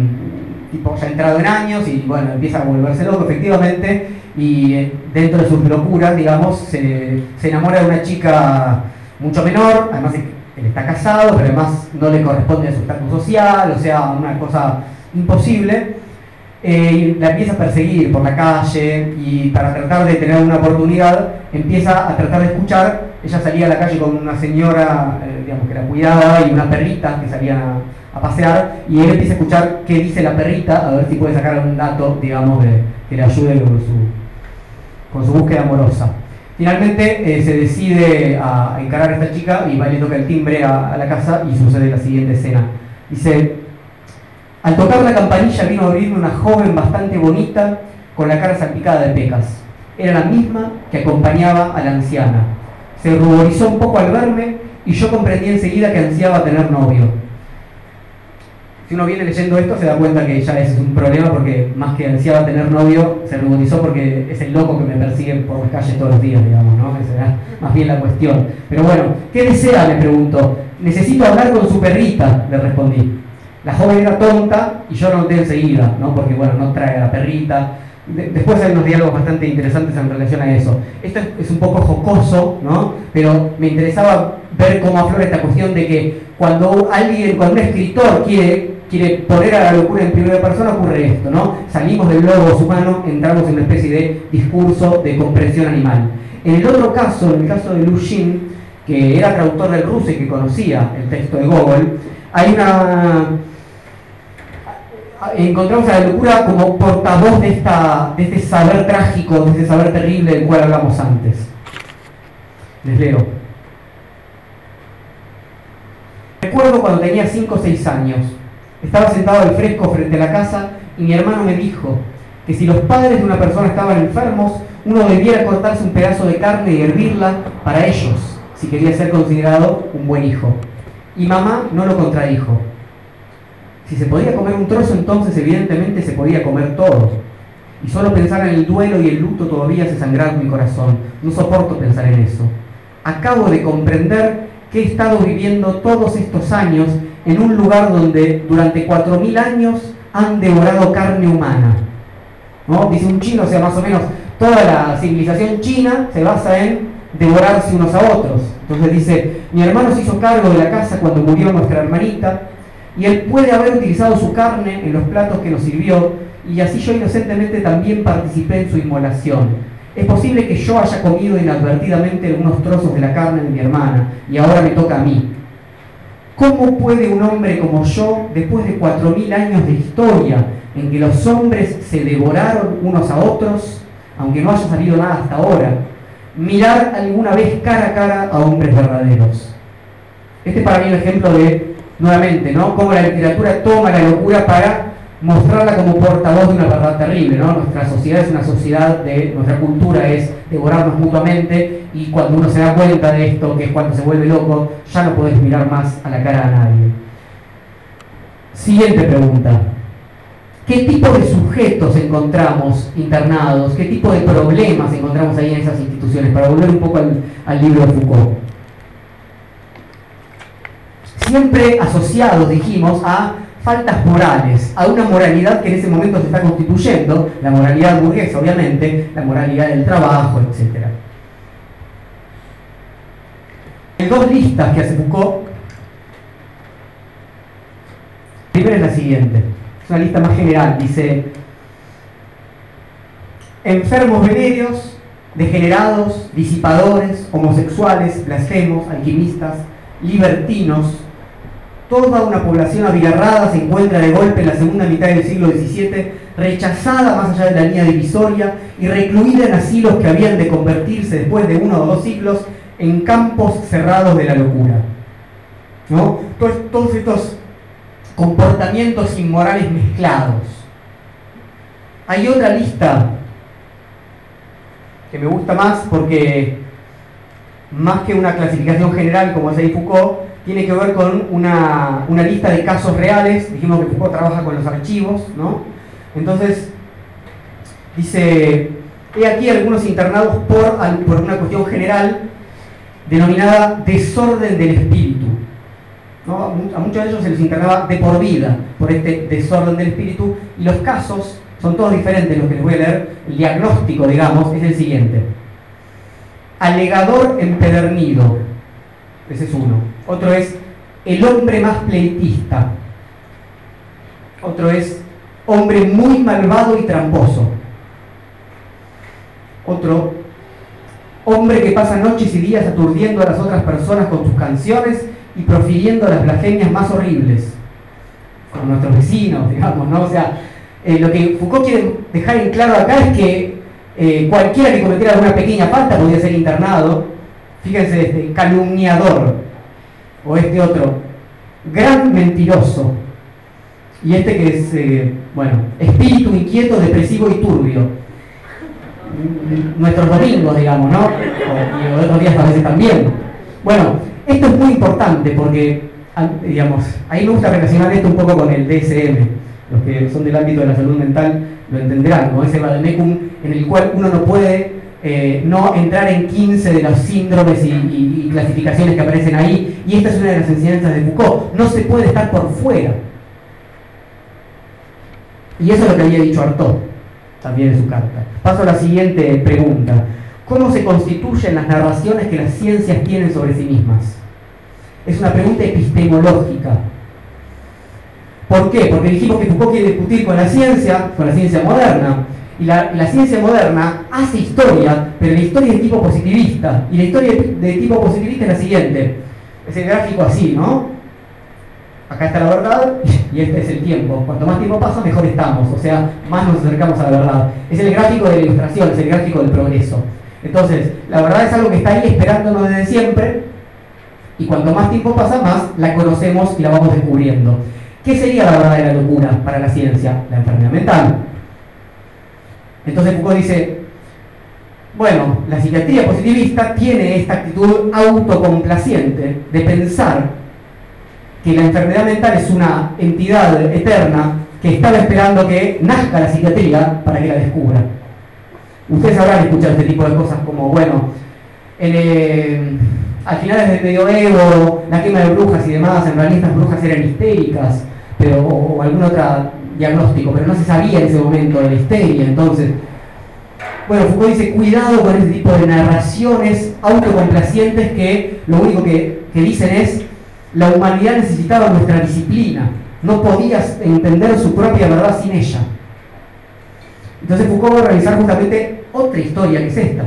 tipo ya entrado en años y bueno, empieza a volverse loco efectivamente y eh, dentro de sus locuras, digamos, se, enamora de una chica mucho menor, además él está casado, pero además no le corresponde a su estatus social, o sea, una cosa imposible. Eh, la empieza a perseguir por la calle y para tratar de tener una oportunidad empieza a tratar de escuchar. Ella salía a la calle con una señora, eh, digamos, que la cuidaba y una perrita que salían a, pasear y él empieza a escuchar qué dice la perrita, a ver si puede sacar un dato, digamos, de, que le ayude con su, con su búsqueda amorosa. Finalmente eh, se decide a encarar a esta chica y va y le toca el timbre a, la casa y sucede la siguiente escena. Dice, al tocar la campanilla vino a abrirme una joven bastante bonita con la cara salpicada de pecas. Era la misma que acompañaba a la anciana. Se ruborizó un poco al verme y yo comprendí enseguida que ansiaba tener novio si uno viene leyendo esto se da cuenta que ya es un problema porque más que ansiaba tener novio, se rubotizó porque es el loco que me persigue por las calles todos los días, digamos, ¿no? Esa era más bien la cuestión. Pero bueno, ¿qué desea? me preguntó. Necesito hablar con su perrita, le respondí. La joven era tonta y yo lo noté enseguida, ¿no? Porque bueno, no trae a la perrita. Después hay unos diálogos bastante interesantes en relación a eso. Esto es, un poco jocoso, ¿no? Pero me interesaba ver cómo aflora esta cuestión de que cuando alguien, cuando un escritor quiere quiere poner a la locura en primera persona, ocurre esto, ¿no? Salimos del lobo humano, entramos en una especie de discurso de comprensión animal. En el otro caso, en el caso de Lu Xing, que era traductor del ruso y que conocía el texto de Gogol, hay una... Encontramos a la locura como portavoz de, esta, este saber trágico, de este saber terrible del cual hablamos antes. Les leo. Recuerdo cuando tenía 5 o 6 años, estaba sentado al fresco frente a la casa y mi hermano me dijo que si los padres de una persona estaban enfermos, uno debiera cortarse un pedazo de carne y hervirla para ellos, si quería ser considerado un buen hijo. Y mamá no lo contradijo. Si se podía comer un trozo, entonces evidentemente se podía comer todo. Y solo pensar en el duelo y el luto todavía se sangraba mi corazón. No soporto pensar en eso. Acabo de comprender que he estado viviendo todos estos años en un lugar donde durante 4.000 años han devorado carne humana. ¿no? Dice un chino, o sea, más o menos toda la civilización china se basa en devorarse unos a otros. Entonces dice, mi hermano se hizo cargo de la casa cuando murió nuestra hermanita, y él puede haber utilizado su carne en los platos que nos sirvió, y así yo inocentemente también participé en su inmolación. Es posible que yo haya comido inadvertidamente algunos trozos de la carne de mi hermana, y ahora me toca a mí. ¿Cómo puede un hombre como yo, después de cuatro mil años de historia, en que los hombres se devoraron unos a otros, aunque no haya salido nada hasta ahora, mirar alguna vez cara a cara a hombres verdaderos? Este es para mí un ejemplo de, nuevamente, ¿no? Cómo la literatura toma la locura para mostrarla como portavoz de una verdad terrible, ¿no? Nuestra sociedad es una sociedad de, nuestra cultura es devorarnos mutuamente y cuando uno se da cuenta de esto, que es cuando se vuelve loco, ya no puedes mirar más a la cara a nadie. Siguiente pregunta. ¿Qué tipo de sujetos encontramos internados? ¿Qué tipo de problemas encontramos ahí en esas instituciones? Para volver un poco al libro de Foucault. Siempre asociados, dijimos, a faltas morales, a una moralidad que en ese momento se está constituyendo, la moralidad burguesa obviamente, la moralidad del trabajo, etc. Hay dos listas que hace Foucault. La primera es la siguiente, es una lista más general, dice enfermos venéreos, degenerados, disipadores, homosexuales, blasfemos, alquimistas, libertinos, Toda una población abigarrada se encuentra de golpe en la segunda mitad del siglo XVII, rechazada más allá de la línea divisoria y recluida en asilos que habían de convertirse después de uno o dos siglos en campos cerrados de la locura. ¿No? Todos, estos comportamientos inmorales mezclados. Hay otra lista que me gusta más porque más que una clasificación general como es ahí Foucault, tiene que ver con una, lista de casos reales. Dijimos que Foucault trabaja con los archivos, ¿no? Entonces, dice, he aquí algunos internados por, por una cuestión general denominada desorden del espíritu. A muchos de ellos se les internaba de por vida por este desorden del espíritu y los casos son todos diferentes, los que les voy a leer, el diagnóstico, digamos, es el siguiente. Alegador empedernido, Ese es uno. Otro es el hombre más pleitista. Otro es hombre muy malvado y tramposo. Otro, hombre que pasa noches y días aturdiendo a las otras personas con sus canciones y profiriendo las blasfemias más horribles. Con nuestros vecinos, digamos, ¿no? O sea, eh, lo que Foucault quiere dejar en claro acá es que eh, cualquiera que cometiera alguna pequeña falta podía ser internado. Fíjense, este calumniador, o este otro, gran mentiroso, y este que es, eh, bueno, espíritu inquieto, depresivo y turbio. Nuestros domingos, digamos, ¿no? y otros días a veces también. Bueno, esto es muy importante porque, digamos, ahí me gusta relacionar esto un poco con el DSM. Los que son del ámbito de la salud mental lo entenderán, como ese vademecum en el cual uno no puede eh, no entrar en 15 de los síndromes y, y, clasificaciones que aparecen ahí, y esta es una de las enseñanzas de Foucault, no se puede estar por fuera. Y eso es lo que había dicho Artaud también en su carta. Paso a la siguiente pregunta. ¿Cómo se constituyen las narraciones que las ciencias tienen sobre sí mismas? Es una pregunta epistemológica. ¿Por qué? Porque dijimos que Foucault quiere discutir con la ciencia, con la ciencia moderna. Y la, ciencia moderna hace historia, pero la historia es de tipo positivista. Y la historia de tipo positivista es la siguiente. Es el gráfico así, ¿no? acá está la verdad y este es el tiempo. Cuanto más tiempo pasa, mejor estamos, o sea, más nos acercamos a la verdad. Es el gráfico de la ilustración, es el gráfico del progreso. Entonces, la verdad es algo que está ahí esperándonos desde siempre y cuanto más tiempo pasa, más la conocemos y la vamos descubriendo. ¿Qué sería la verdadera locura para la ciencia? La enfermedad mental. Entonces Foucault dice, bueno, la psiquiatría positivista tiene esta actitud autocomplaciente de pensar que la enfermedad mental es una entidad eterna que estaba esperando que nazca la psiquiatría para que la descubra. Ustedes habrán escuchado este tipo de cosas como, bueno, eh, al final del medioevo, la quema de brujas y demás, en realidad estas brujas eran histéricas, pero, o, algún otro diagnóstico, pero no se sabía en ese momento de la histeria, entonces... Bueno, Foucault dice, cuidado con ese tipo de narraciones autocomplacientes que lo único que, que dicen es la humanidad necesitaba nuestra disciplina, no podía entender su propia verdad sin ella. Entonces Foucault va a realizar justamente otra historia que es esta.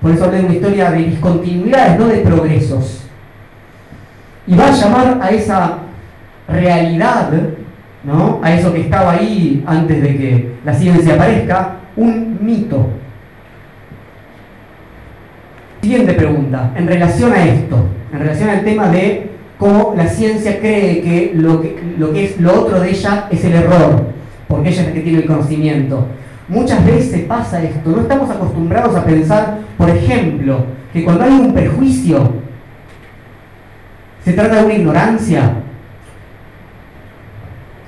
Por eso hablé de una historia de discontinuidades, no de progresos. Y va a llamar a esa realidad, ¿no? a eso que estaba ahí antes de que la ciencia aparezca, un mito. Siguiente pregunta, en relación a esto, en relación al tema de cómo la ciencia cree que lo, que lo que es lo otro de ella es el error, porque ella es la que tiene el conocimiento. Muchas veces pasa esto, no estamos acostumbrados a pensar, por ejemplo, que cuando hay un perjuicio, se trata de una ignorancia.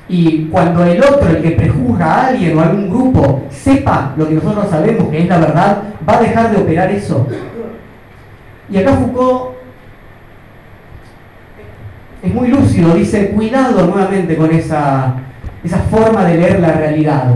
Y cuando el otro, el que prejuzga a alguien o a algún grupo, sepa lo que nosotros sabemos que es la verdad, va a dejar de operar eso. Y acá Foucault es muy lúcido, dice, cuidado nuevamente con esa, esa forma de leer la realidad.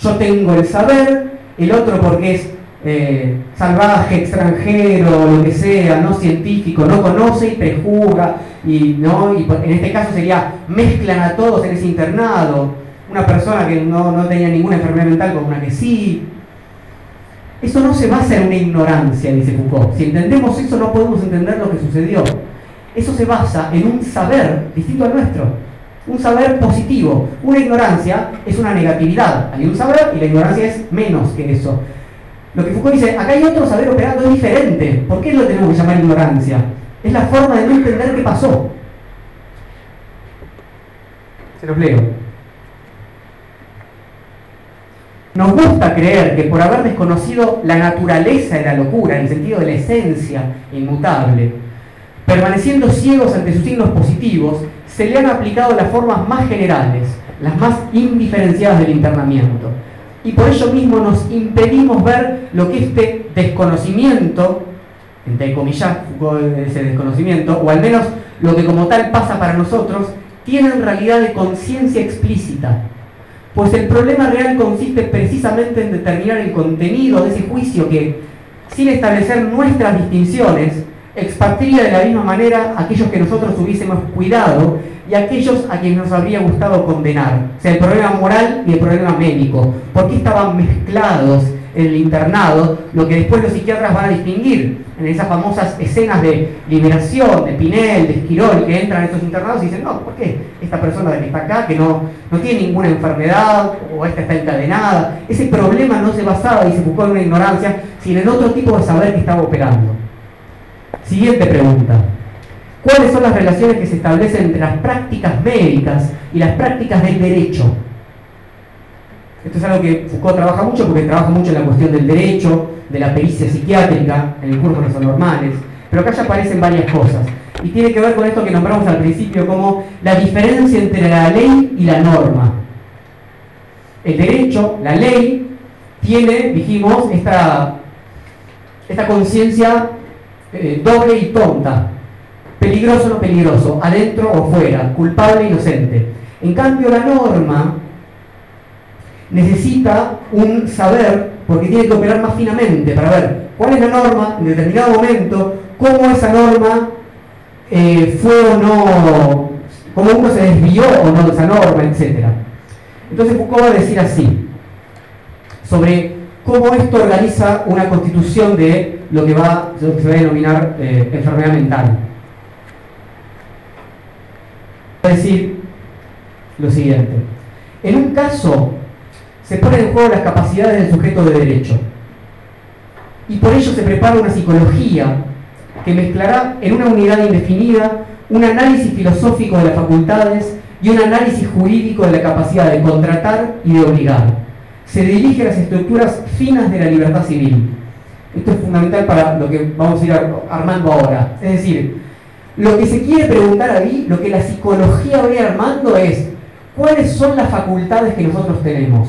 Yo tengo el saber, el otro porque es eh, salvaje, extranjero, lo que sea, no científico, no conoce y prejuzga, y, ¿no? y en este caso sería, mezclan a todos en ese internado, una persona que no, no tenía ninguna enfermedad mental con una que sí. Eso no se basa en una ignorancia, dice Foucault. Si entendemos eso no podemos entender lo que sucedió. Eso se basa en un saber distinto al nuestro, un saber positivo. Una ignorancia es una negatividad, hay un saber y la ignorancia es menos que eso. Lo que Foucault dice, acá hay otro saber operando, diferente. ¿Por qué lo tenemos que llamar ignorancia? Es la forma de no entender qué pasó. Se los leo. Nos gusta creer que por haber desconocido la naturaleza de la locura, en el sentido de la esencia inmutable, Permaneciendo ciegos ante sus signos positivos, se le han aplicado las formas más generales, las más indiferenciadas del internamiento. Y por ello mismo nos impedimos ver lo que este desconocimiento, entre comillas, ese desconocimiento, o al menos lo que como tal pasa para nosotros, tiene en realidad de conciencia explícita. Pues el problema real consiste precisamente en determinar el contenido de ese juicio que, sin establecer nuestras distinciones, expatría de la misma manera a aquellos que nosotros hubiésemos cuidado y a aquellos a quienes nos habría gustado condenar. O sea, el problema moral y el problema médico. ¿Por qué estaban mezclados en el internado? Lo que después los psiquiatras van a distinguir en esas famosas escenas de liberación, de Pinel, de Esquirol, que entran en estos internados y dicen, no, ¿por qué esta persona que está acá, que no, no tiene ninguna enfermedad, o esta está encadenada? Ese problema no se basaba, dice Foucault, en una ignorancia, sino en otro tipo de saber que estaba operando. Siguiente pregunta. ¿Cuáles son las relaciones que se establecen entre las prácticas médicas y las prácticas del derecho? Esto es algo que Foucault trabaja mucho porque trabaja mucho en la cuestión del derecho, de la pericia psiquiátrica, en el curso de los normales, pero acá ya aparecen varias cosas. Y tiene que ver con esto que nombramos al principio como la diferencia entre la ley y la norma. El derecho, la ley, tiene, dijimos, esta, esta conciencia eh, doble y tonta, peligroso o no peligroso, adentro o fuera, culpable e inocente. En cambio, la norma necesita un saber, porque tiene que operar más finamente para ver cuál es la norma en determinado momento, cómo esa norma eh, fue o no, cómo uno se desvió o no de esa norma, etc. Entonces Foucault va a decir así, sobre cómo esto organiza una constitución de lo que, va, se va a denominar eh, enfermedad mental. A decir lo siguiente. En un caso se ponen en juego las capacidades del sujeto de derecho. Y por ello se prepara una psicología que mezclará en una unidad indefinida un análisis filosófico de las facultades y un análisis jurídico de la capacidad de contratar y de obligar. Se dirige a las estructuras finas de la libertad civil. Esto es fundamental para lo que vamos a ir armando ahora. Es decir, lo que se quiere preguntar ahí, lo que la psicología va armando es, ¿cuáles son las facultades que nosotros tenemos?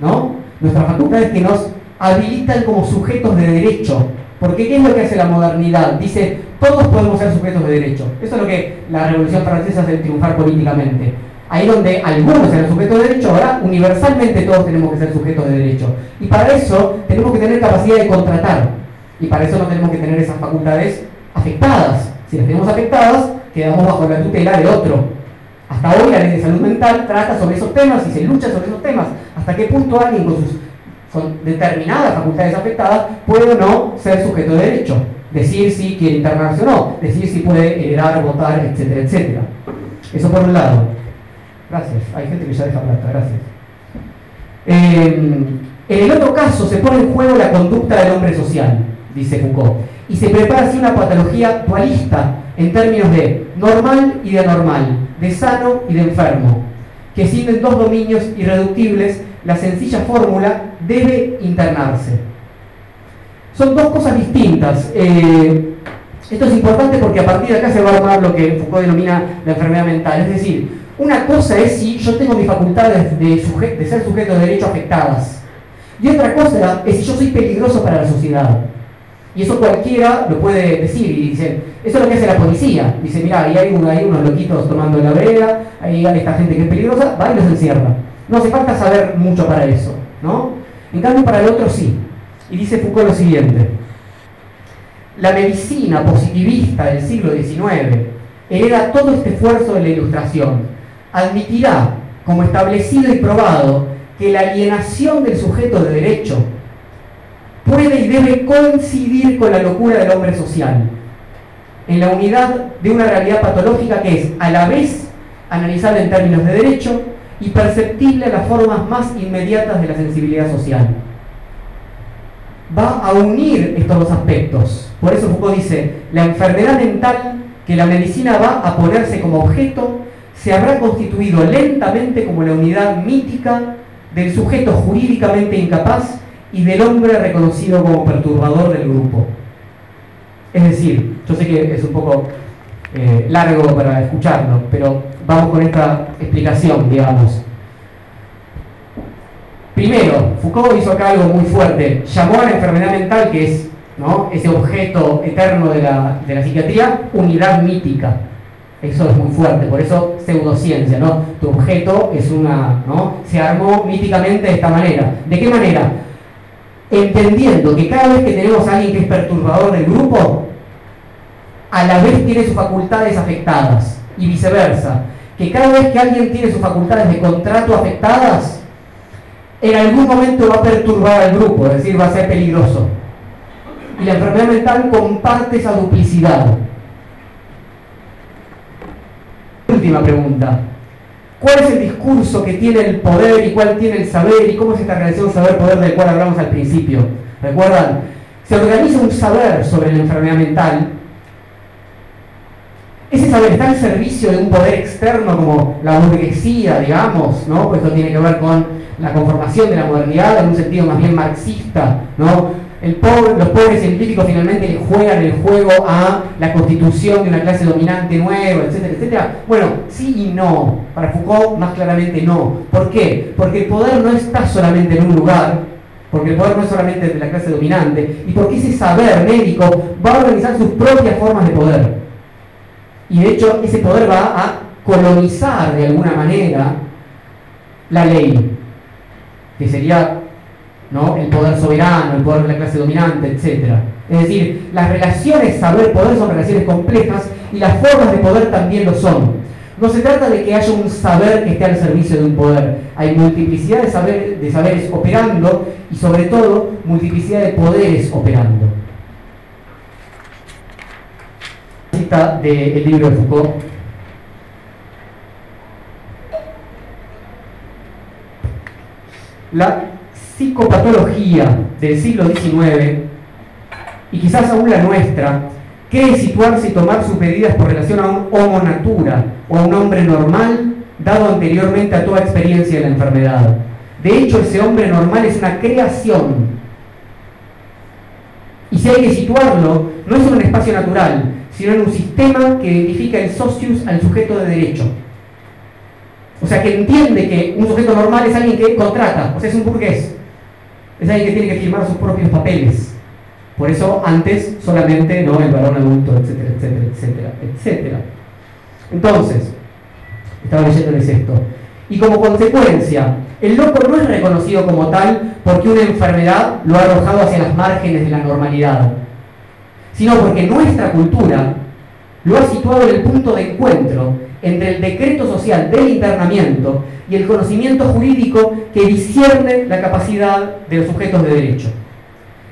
¿no? Nuestras facultades que nos habilitan como sujetos de derecho. Porque ¿qué es lo que hace la modernidad? Dice, todos podemos ser sujetos de derecho. Eso es lo que la Revolución Francesa hace triunfar políticamente. Ahí donde algunos eran sujetos de derecho, ahora universalmente todos tenemos que ser sujetos de derecho. Y para eso tenemos que tener capacidad de contratar. Y para eso no tenemos que tener esas facultades afectadas. Si las tenemos afectadas, quedamos bajo la tutela de otro. Hasta hoy la ley de salud mental trata sobre esos temas y se lucha sobre esos temas. ¿Hasta qué punto alguien con sus determinadas facultades afectadas puede o no ser sujeto de derecho? Decir si quiere internarse o no, decir si puede heredar, votar, etcétera, etcétera. Eso por un lado. Gracias. Hay gente que ya deja plata, gracias. en el otro caso se pone en juego la conducta del hombre social, dice Foucault, y se prepara así una patología dualista en términos de normal y de anormal, de sano y de enfermo, que sienten dos dominios irreductibles, la sencilla fórmula debe internarse. Son dos cosas distintas. Eh, esto es importante porque a partir de acá se va a armar lo que Foucault denomina la enfermedad mental. Es decir, una cosa es si yo tengo mis facultades de, ser sujeto de derecho afectadas. Y otra cosa es si yo soy peligroso para la sociedad. Y eso cualquiera lo puede decir y dice, eso es lo que hace la policía. Dice, mira, ahí hay, hay unos loquitos tomando la vereda, ahí hay esta gente que es peligrosa, va y los encierra. No hace falta saber mucho para eso, ¿no? En cambio, para el otro sí. Y dice Foucault lo siguiente, la medicina positivista del siglo XIX hereda todo este esfuerzo de la ilustración. Admitirá como establecido y probado que la alienación del sujeto de derecho puede y debe coincidir con la locura del hombre social, en la unidad de una realidad patológica que es a la vez analizada en términos de derecho y perceptible a las formas más inmediatas de la sensibilidad social. Va a unir estos dos aspectos. Por eso Foucault dice, la enfermedad mental que la medicina va a ponerse como objeto se habrá constituido lentamente como la unidad mítica del sujeto jurídicamente incapaz y del hombre reconocido como perturbador del grupo. Es decir, yo sé que es un poco eh, largo para escucharlo, pero vamos con esta explicación, digamos. Primero, Foucault hizo acá algo muy fuerte, llamó a la enfermedad mental, que es ¿no? ese objeto eterno de la, de la psiquiatría, unidad mítica. Eso es muy fuerte, por eso pseudociencia, ¿no? Tu objeto es una, ¿no? Se armó míticamente de esta manera. ¿De qué manera? entendiendo que cada vez que tenemos a alguien que es perturbador del grupo, a la vez tiene sus facultades afectadas y viceversa. Que cada vez que alguien tiene sus facultades de contrato afectadas, en algún momento va a perturbar al grupo, es decir, va a ser peligroso. Y la enfermedad mental comparte esa duplicidad. Última pregunta. ¿Cuál es el discurso que tiene el poder y cuál tiene el saber y cómo es esta relación saber-poder del cual hablamos al principio? ¿Recuerdan? Se organiza un saber sobre la enfermedad mental. Ese saber está al servicio de un poder externo como la burguesía, digamos, ¿no? Pues esto tiene que ver con la conformación de la modernidad en un sentido más bien marxista, ¿no? Los pobres científicos finalmente juegan el juego a la constitución de una clase dominante nueva, etcétera, etcétera. Bueno, sí y no. Para Foucault, más claramente no. ¿Por qué? Porque el poder no está solamente en un lugar, porque el poder no es solamente de la clase dominante, y porque ese saber médico va a organizar sus propias formas de poder. Y de hecho, ese poder va a colonizar de alguna manera la ley, que sería el poder soberano, el poder de la clase dominante, etc. Es decir, las relaciones saber-poder son relaciones complejas y las formas de poder también lo son. No se trata de que haya un saber que esté al servicio de un poder. Hay multiplicidad de, saber, de saberes operando y sobre todo multiplicidad de poderes operando. Cita del libro de Foucault. La psicopatología del siglo XIX, y quizás aún la nuestra, quiere situarse y tomar sus medidas por relación a un homo natura o a un hombre normal dado anteriormente a toda experiencia de la enfermedad. De hecho, ese hombre normal es una creación. Y si hay que situarlo, no es en un espacio natural, sino en un sistema que identifica el socius al sujeto de derecho. O sea, que entiende que un sujeto normal es alguien que contrata, o sea, es un burgués es alguien que tiene que firmar sus propios papeles. Por eso antes solamente ¿no? el varón adulto, etcétera, etcétera, etcétera, etcétera. Entonces, estaba leyéndoles esto. Y como consecuencia, el loco no es reconocido como tal porque una enfermedad lo ha arrojado hacia las márgenes de la normalidad, sino porque nuestra cultura lo ha situado en el punto de encuentro entre el decreto social del internamiento y el conocimiento jurídico que discierne la capacidad de los sujetos de derecho.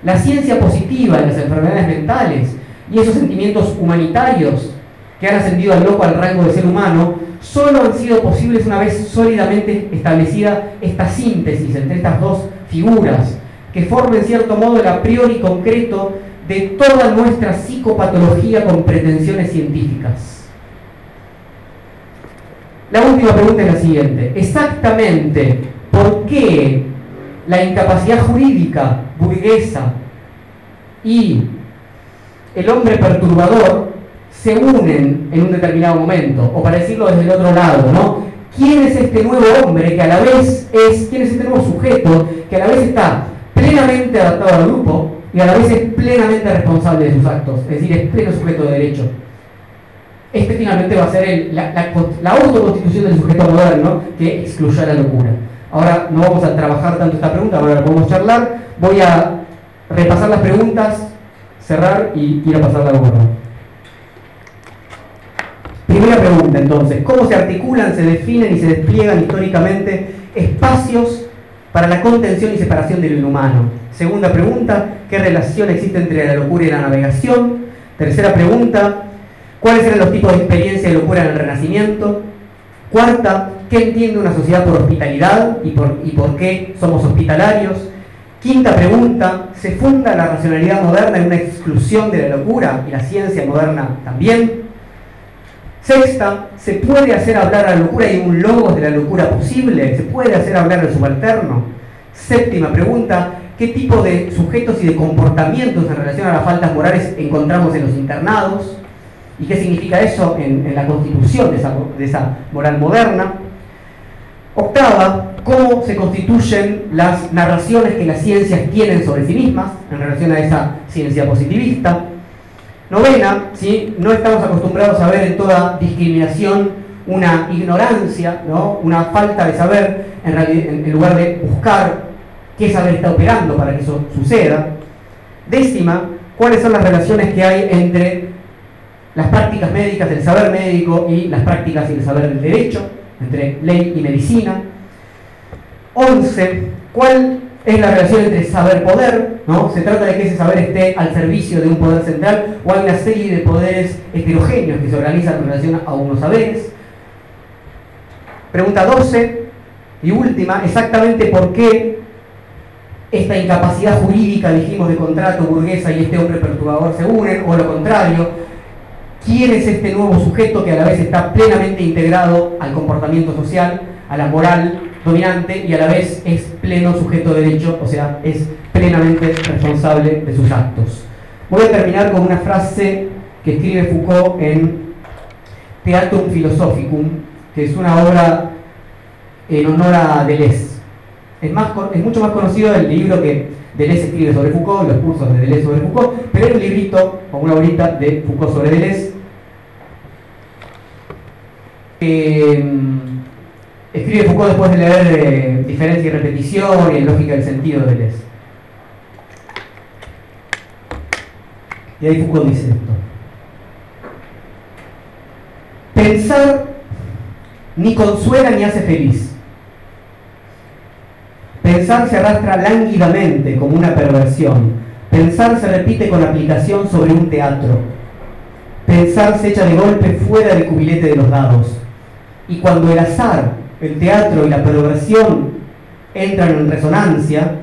La ciencia positiva de las enfermedades mentales y esos sentimientos humanitarios que han ascendido al loco al rango de ser humano, solo han sido posibles una vez sólidamente establecida esta síntesis entre estas dos figuras, que forman en cierto modo el a priori concreto de toda nuestra psicopatología con pretensiones científicas. La última pregunta es la siguiente. Exactamente, ¿por qué la incapacidad jurídica burguesa y el hombre perturbador se unen en un determinado momento? O para decirlo desde el otro lado, ¿no? ¿Quién es este nuevo hombre que a la vez es, quién es este nuevo sujeto que a la vez está plenamente adaptado al grupo y a la vez es plenamente responsable de sus actos? Es decir, es pleno sujeto de derecho este finalmente va a ser la, la, autoconstitución del sujeto moderno que excluya la locura. Ahora no vamos a trabajar tanto esta pregunta, ahora la podemos charlar. Voy a repasar las preguntas, cerrar y ir a pasar la gorra. Primera pregunta entonces, ¿cómo se articulan, se definen y se despliegan históricamente espacios para la contención y separación del inhumano? Segunda pregunta, ¿qué relación existe entre la locura y la navegación? Tercera pregunta, ¿Cuáles eran los tipos de experiencia de locura en el Renacimiento? Cuarta, ¿qué entiende una sociedad por hospitalidad y por, y por qué somos hospitalarios? Quinta pregunta, ¿se funda la racionalidad moderna en una exclusión de la locura y la ciencia moderna también? Sexta, ¿se puede hacer hablar a la locura y un logos de la locura posible? ¿Se puede hacer hablar al subalterno? Séptima pregunta, ¿qué tipo de sujetos y de comportamientos en relación a las faltas morales encontramos en los internados? ¿Y qué significa eso en, la constitución de esa, moral moderna? Octava, cómo se constituyen las narraciones que las ciencias tienen sobre sí mismas en relación a esa ciencia positivista. Novena, ¿sí? no estamos acostumbrados a ver en toda discriminación una ignorancia, ¿no? una falta de saber en, en lugar de buscar qué saber está operando para que eso suceda. Décima, cuáles son las relaciones que hay entre las prácticas médicas, el saber médico y las prácticas y el saber del derecho, entre ley y medicina. 11. ¿Cuál es la relación entre saber-poder? ¿no? ¿Se trata de que ese saber esté al servicio de un poder central o hay una serie de poderes heterogéneos que se organizan en relación a unos saberes? Pregunta 12 y última, exactamente por qué esta incapacidad jurídica, dijimos, de contrato burguesa y este hombre perturbador se unen, o lo contrario, quién es este nuevo sujeto que a la vez está plenamente integrado al comportamiento social, a la moral dominante y a la vez es pleno sujeto de derecho, o sea, es plenamente responsable de sus actos. Voy a terminar con una frase que escribe Foucault en Theatrum Philosophicum, que es una obra en honor a Deleuze. Es, más, es mucho más conocido el libro que Deleuze escribe sobre Foucault, los cursos de Deleuze sobre Foucault, pero hay un librito o una horita de Foucault sobre Deleuze. Escribe Foucault después de leer eh, Diferencia y Repetición y en Lógica del Sentido de Deleuze. Y ahí Foucault dice esto. Pensar ni consuela ni hace feliz. Pensar se arrastra lánguidamente como una perversión. Pensar se repite con aplicación sobre un teatro. Pensar se echa de golpe fuera del cubilete de los dados. Y cuando el azar, el teatro y la perversión entran en resonancia,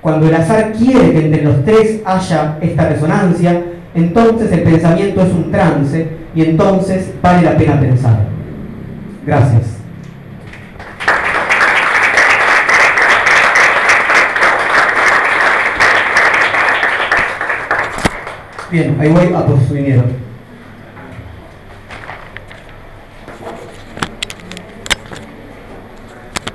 cuando el azar quiere que entre los tres haya esta resonancia, entonces el pensamiento es un trance y entonces vale la pena pensar. Gracias. Bien, ahí voy a por su dinero.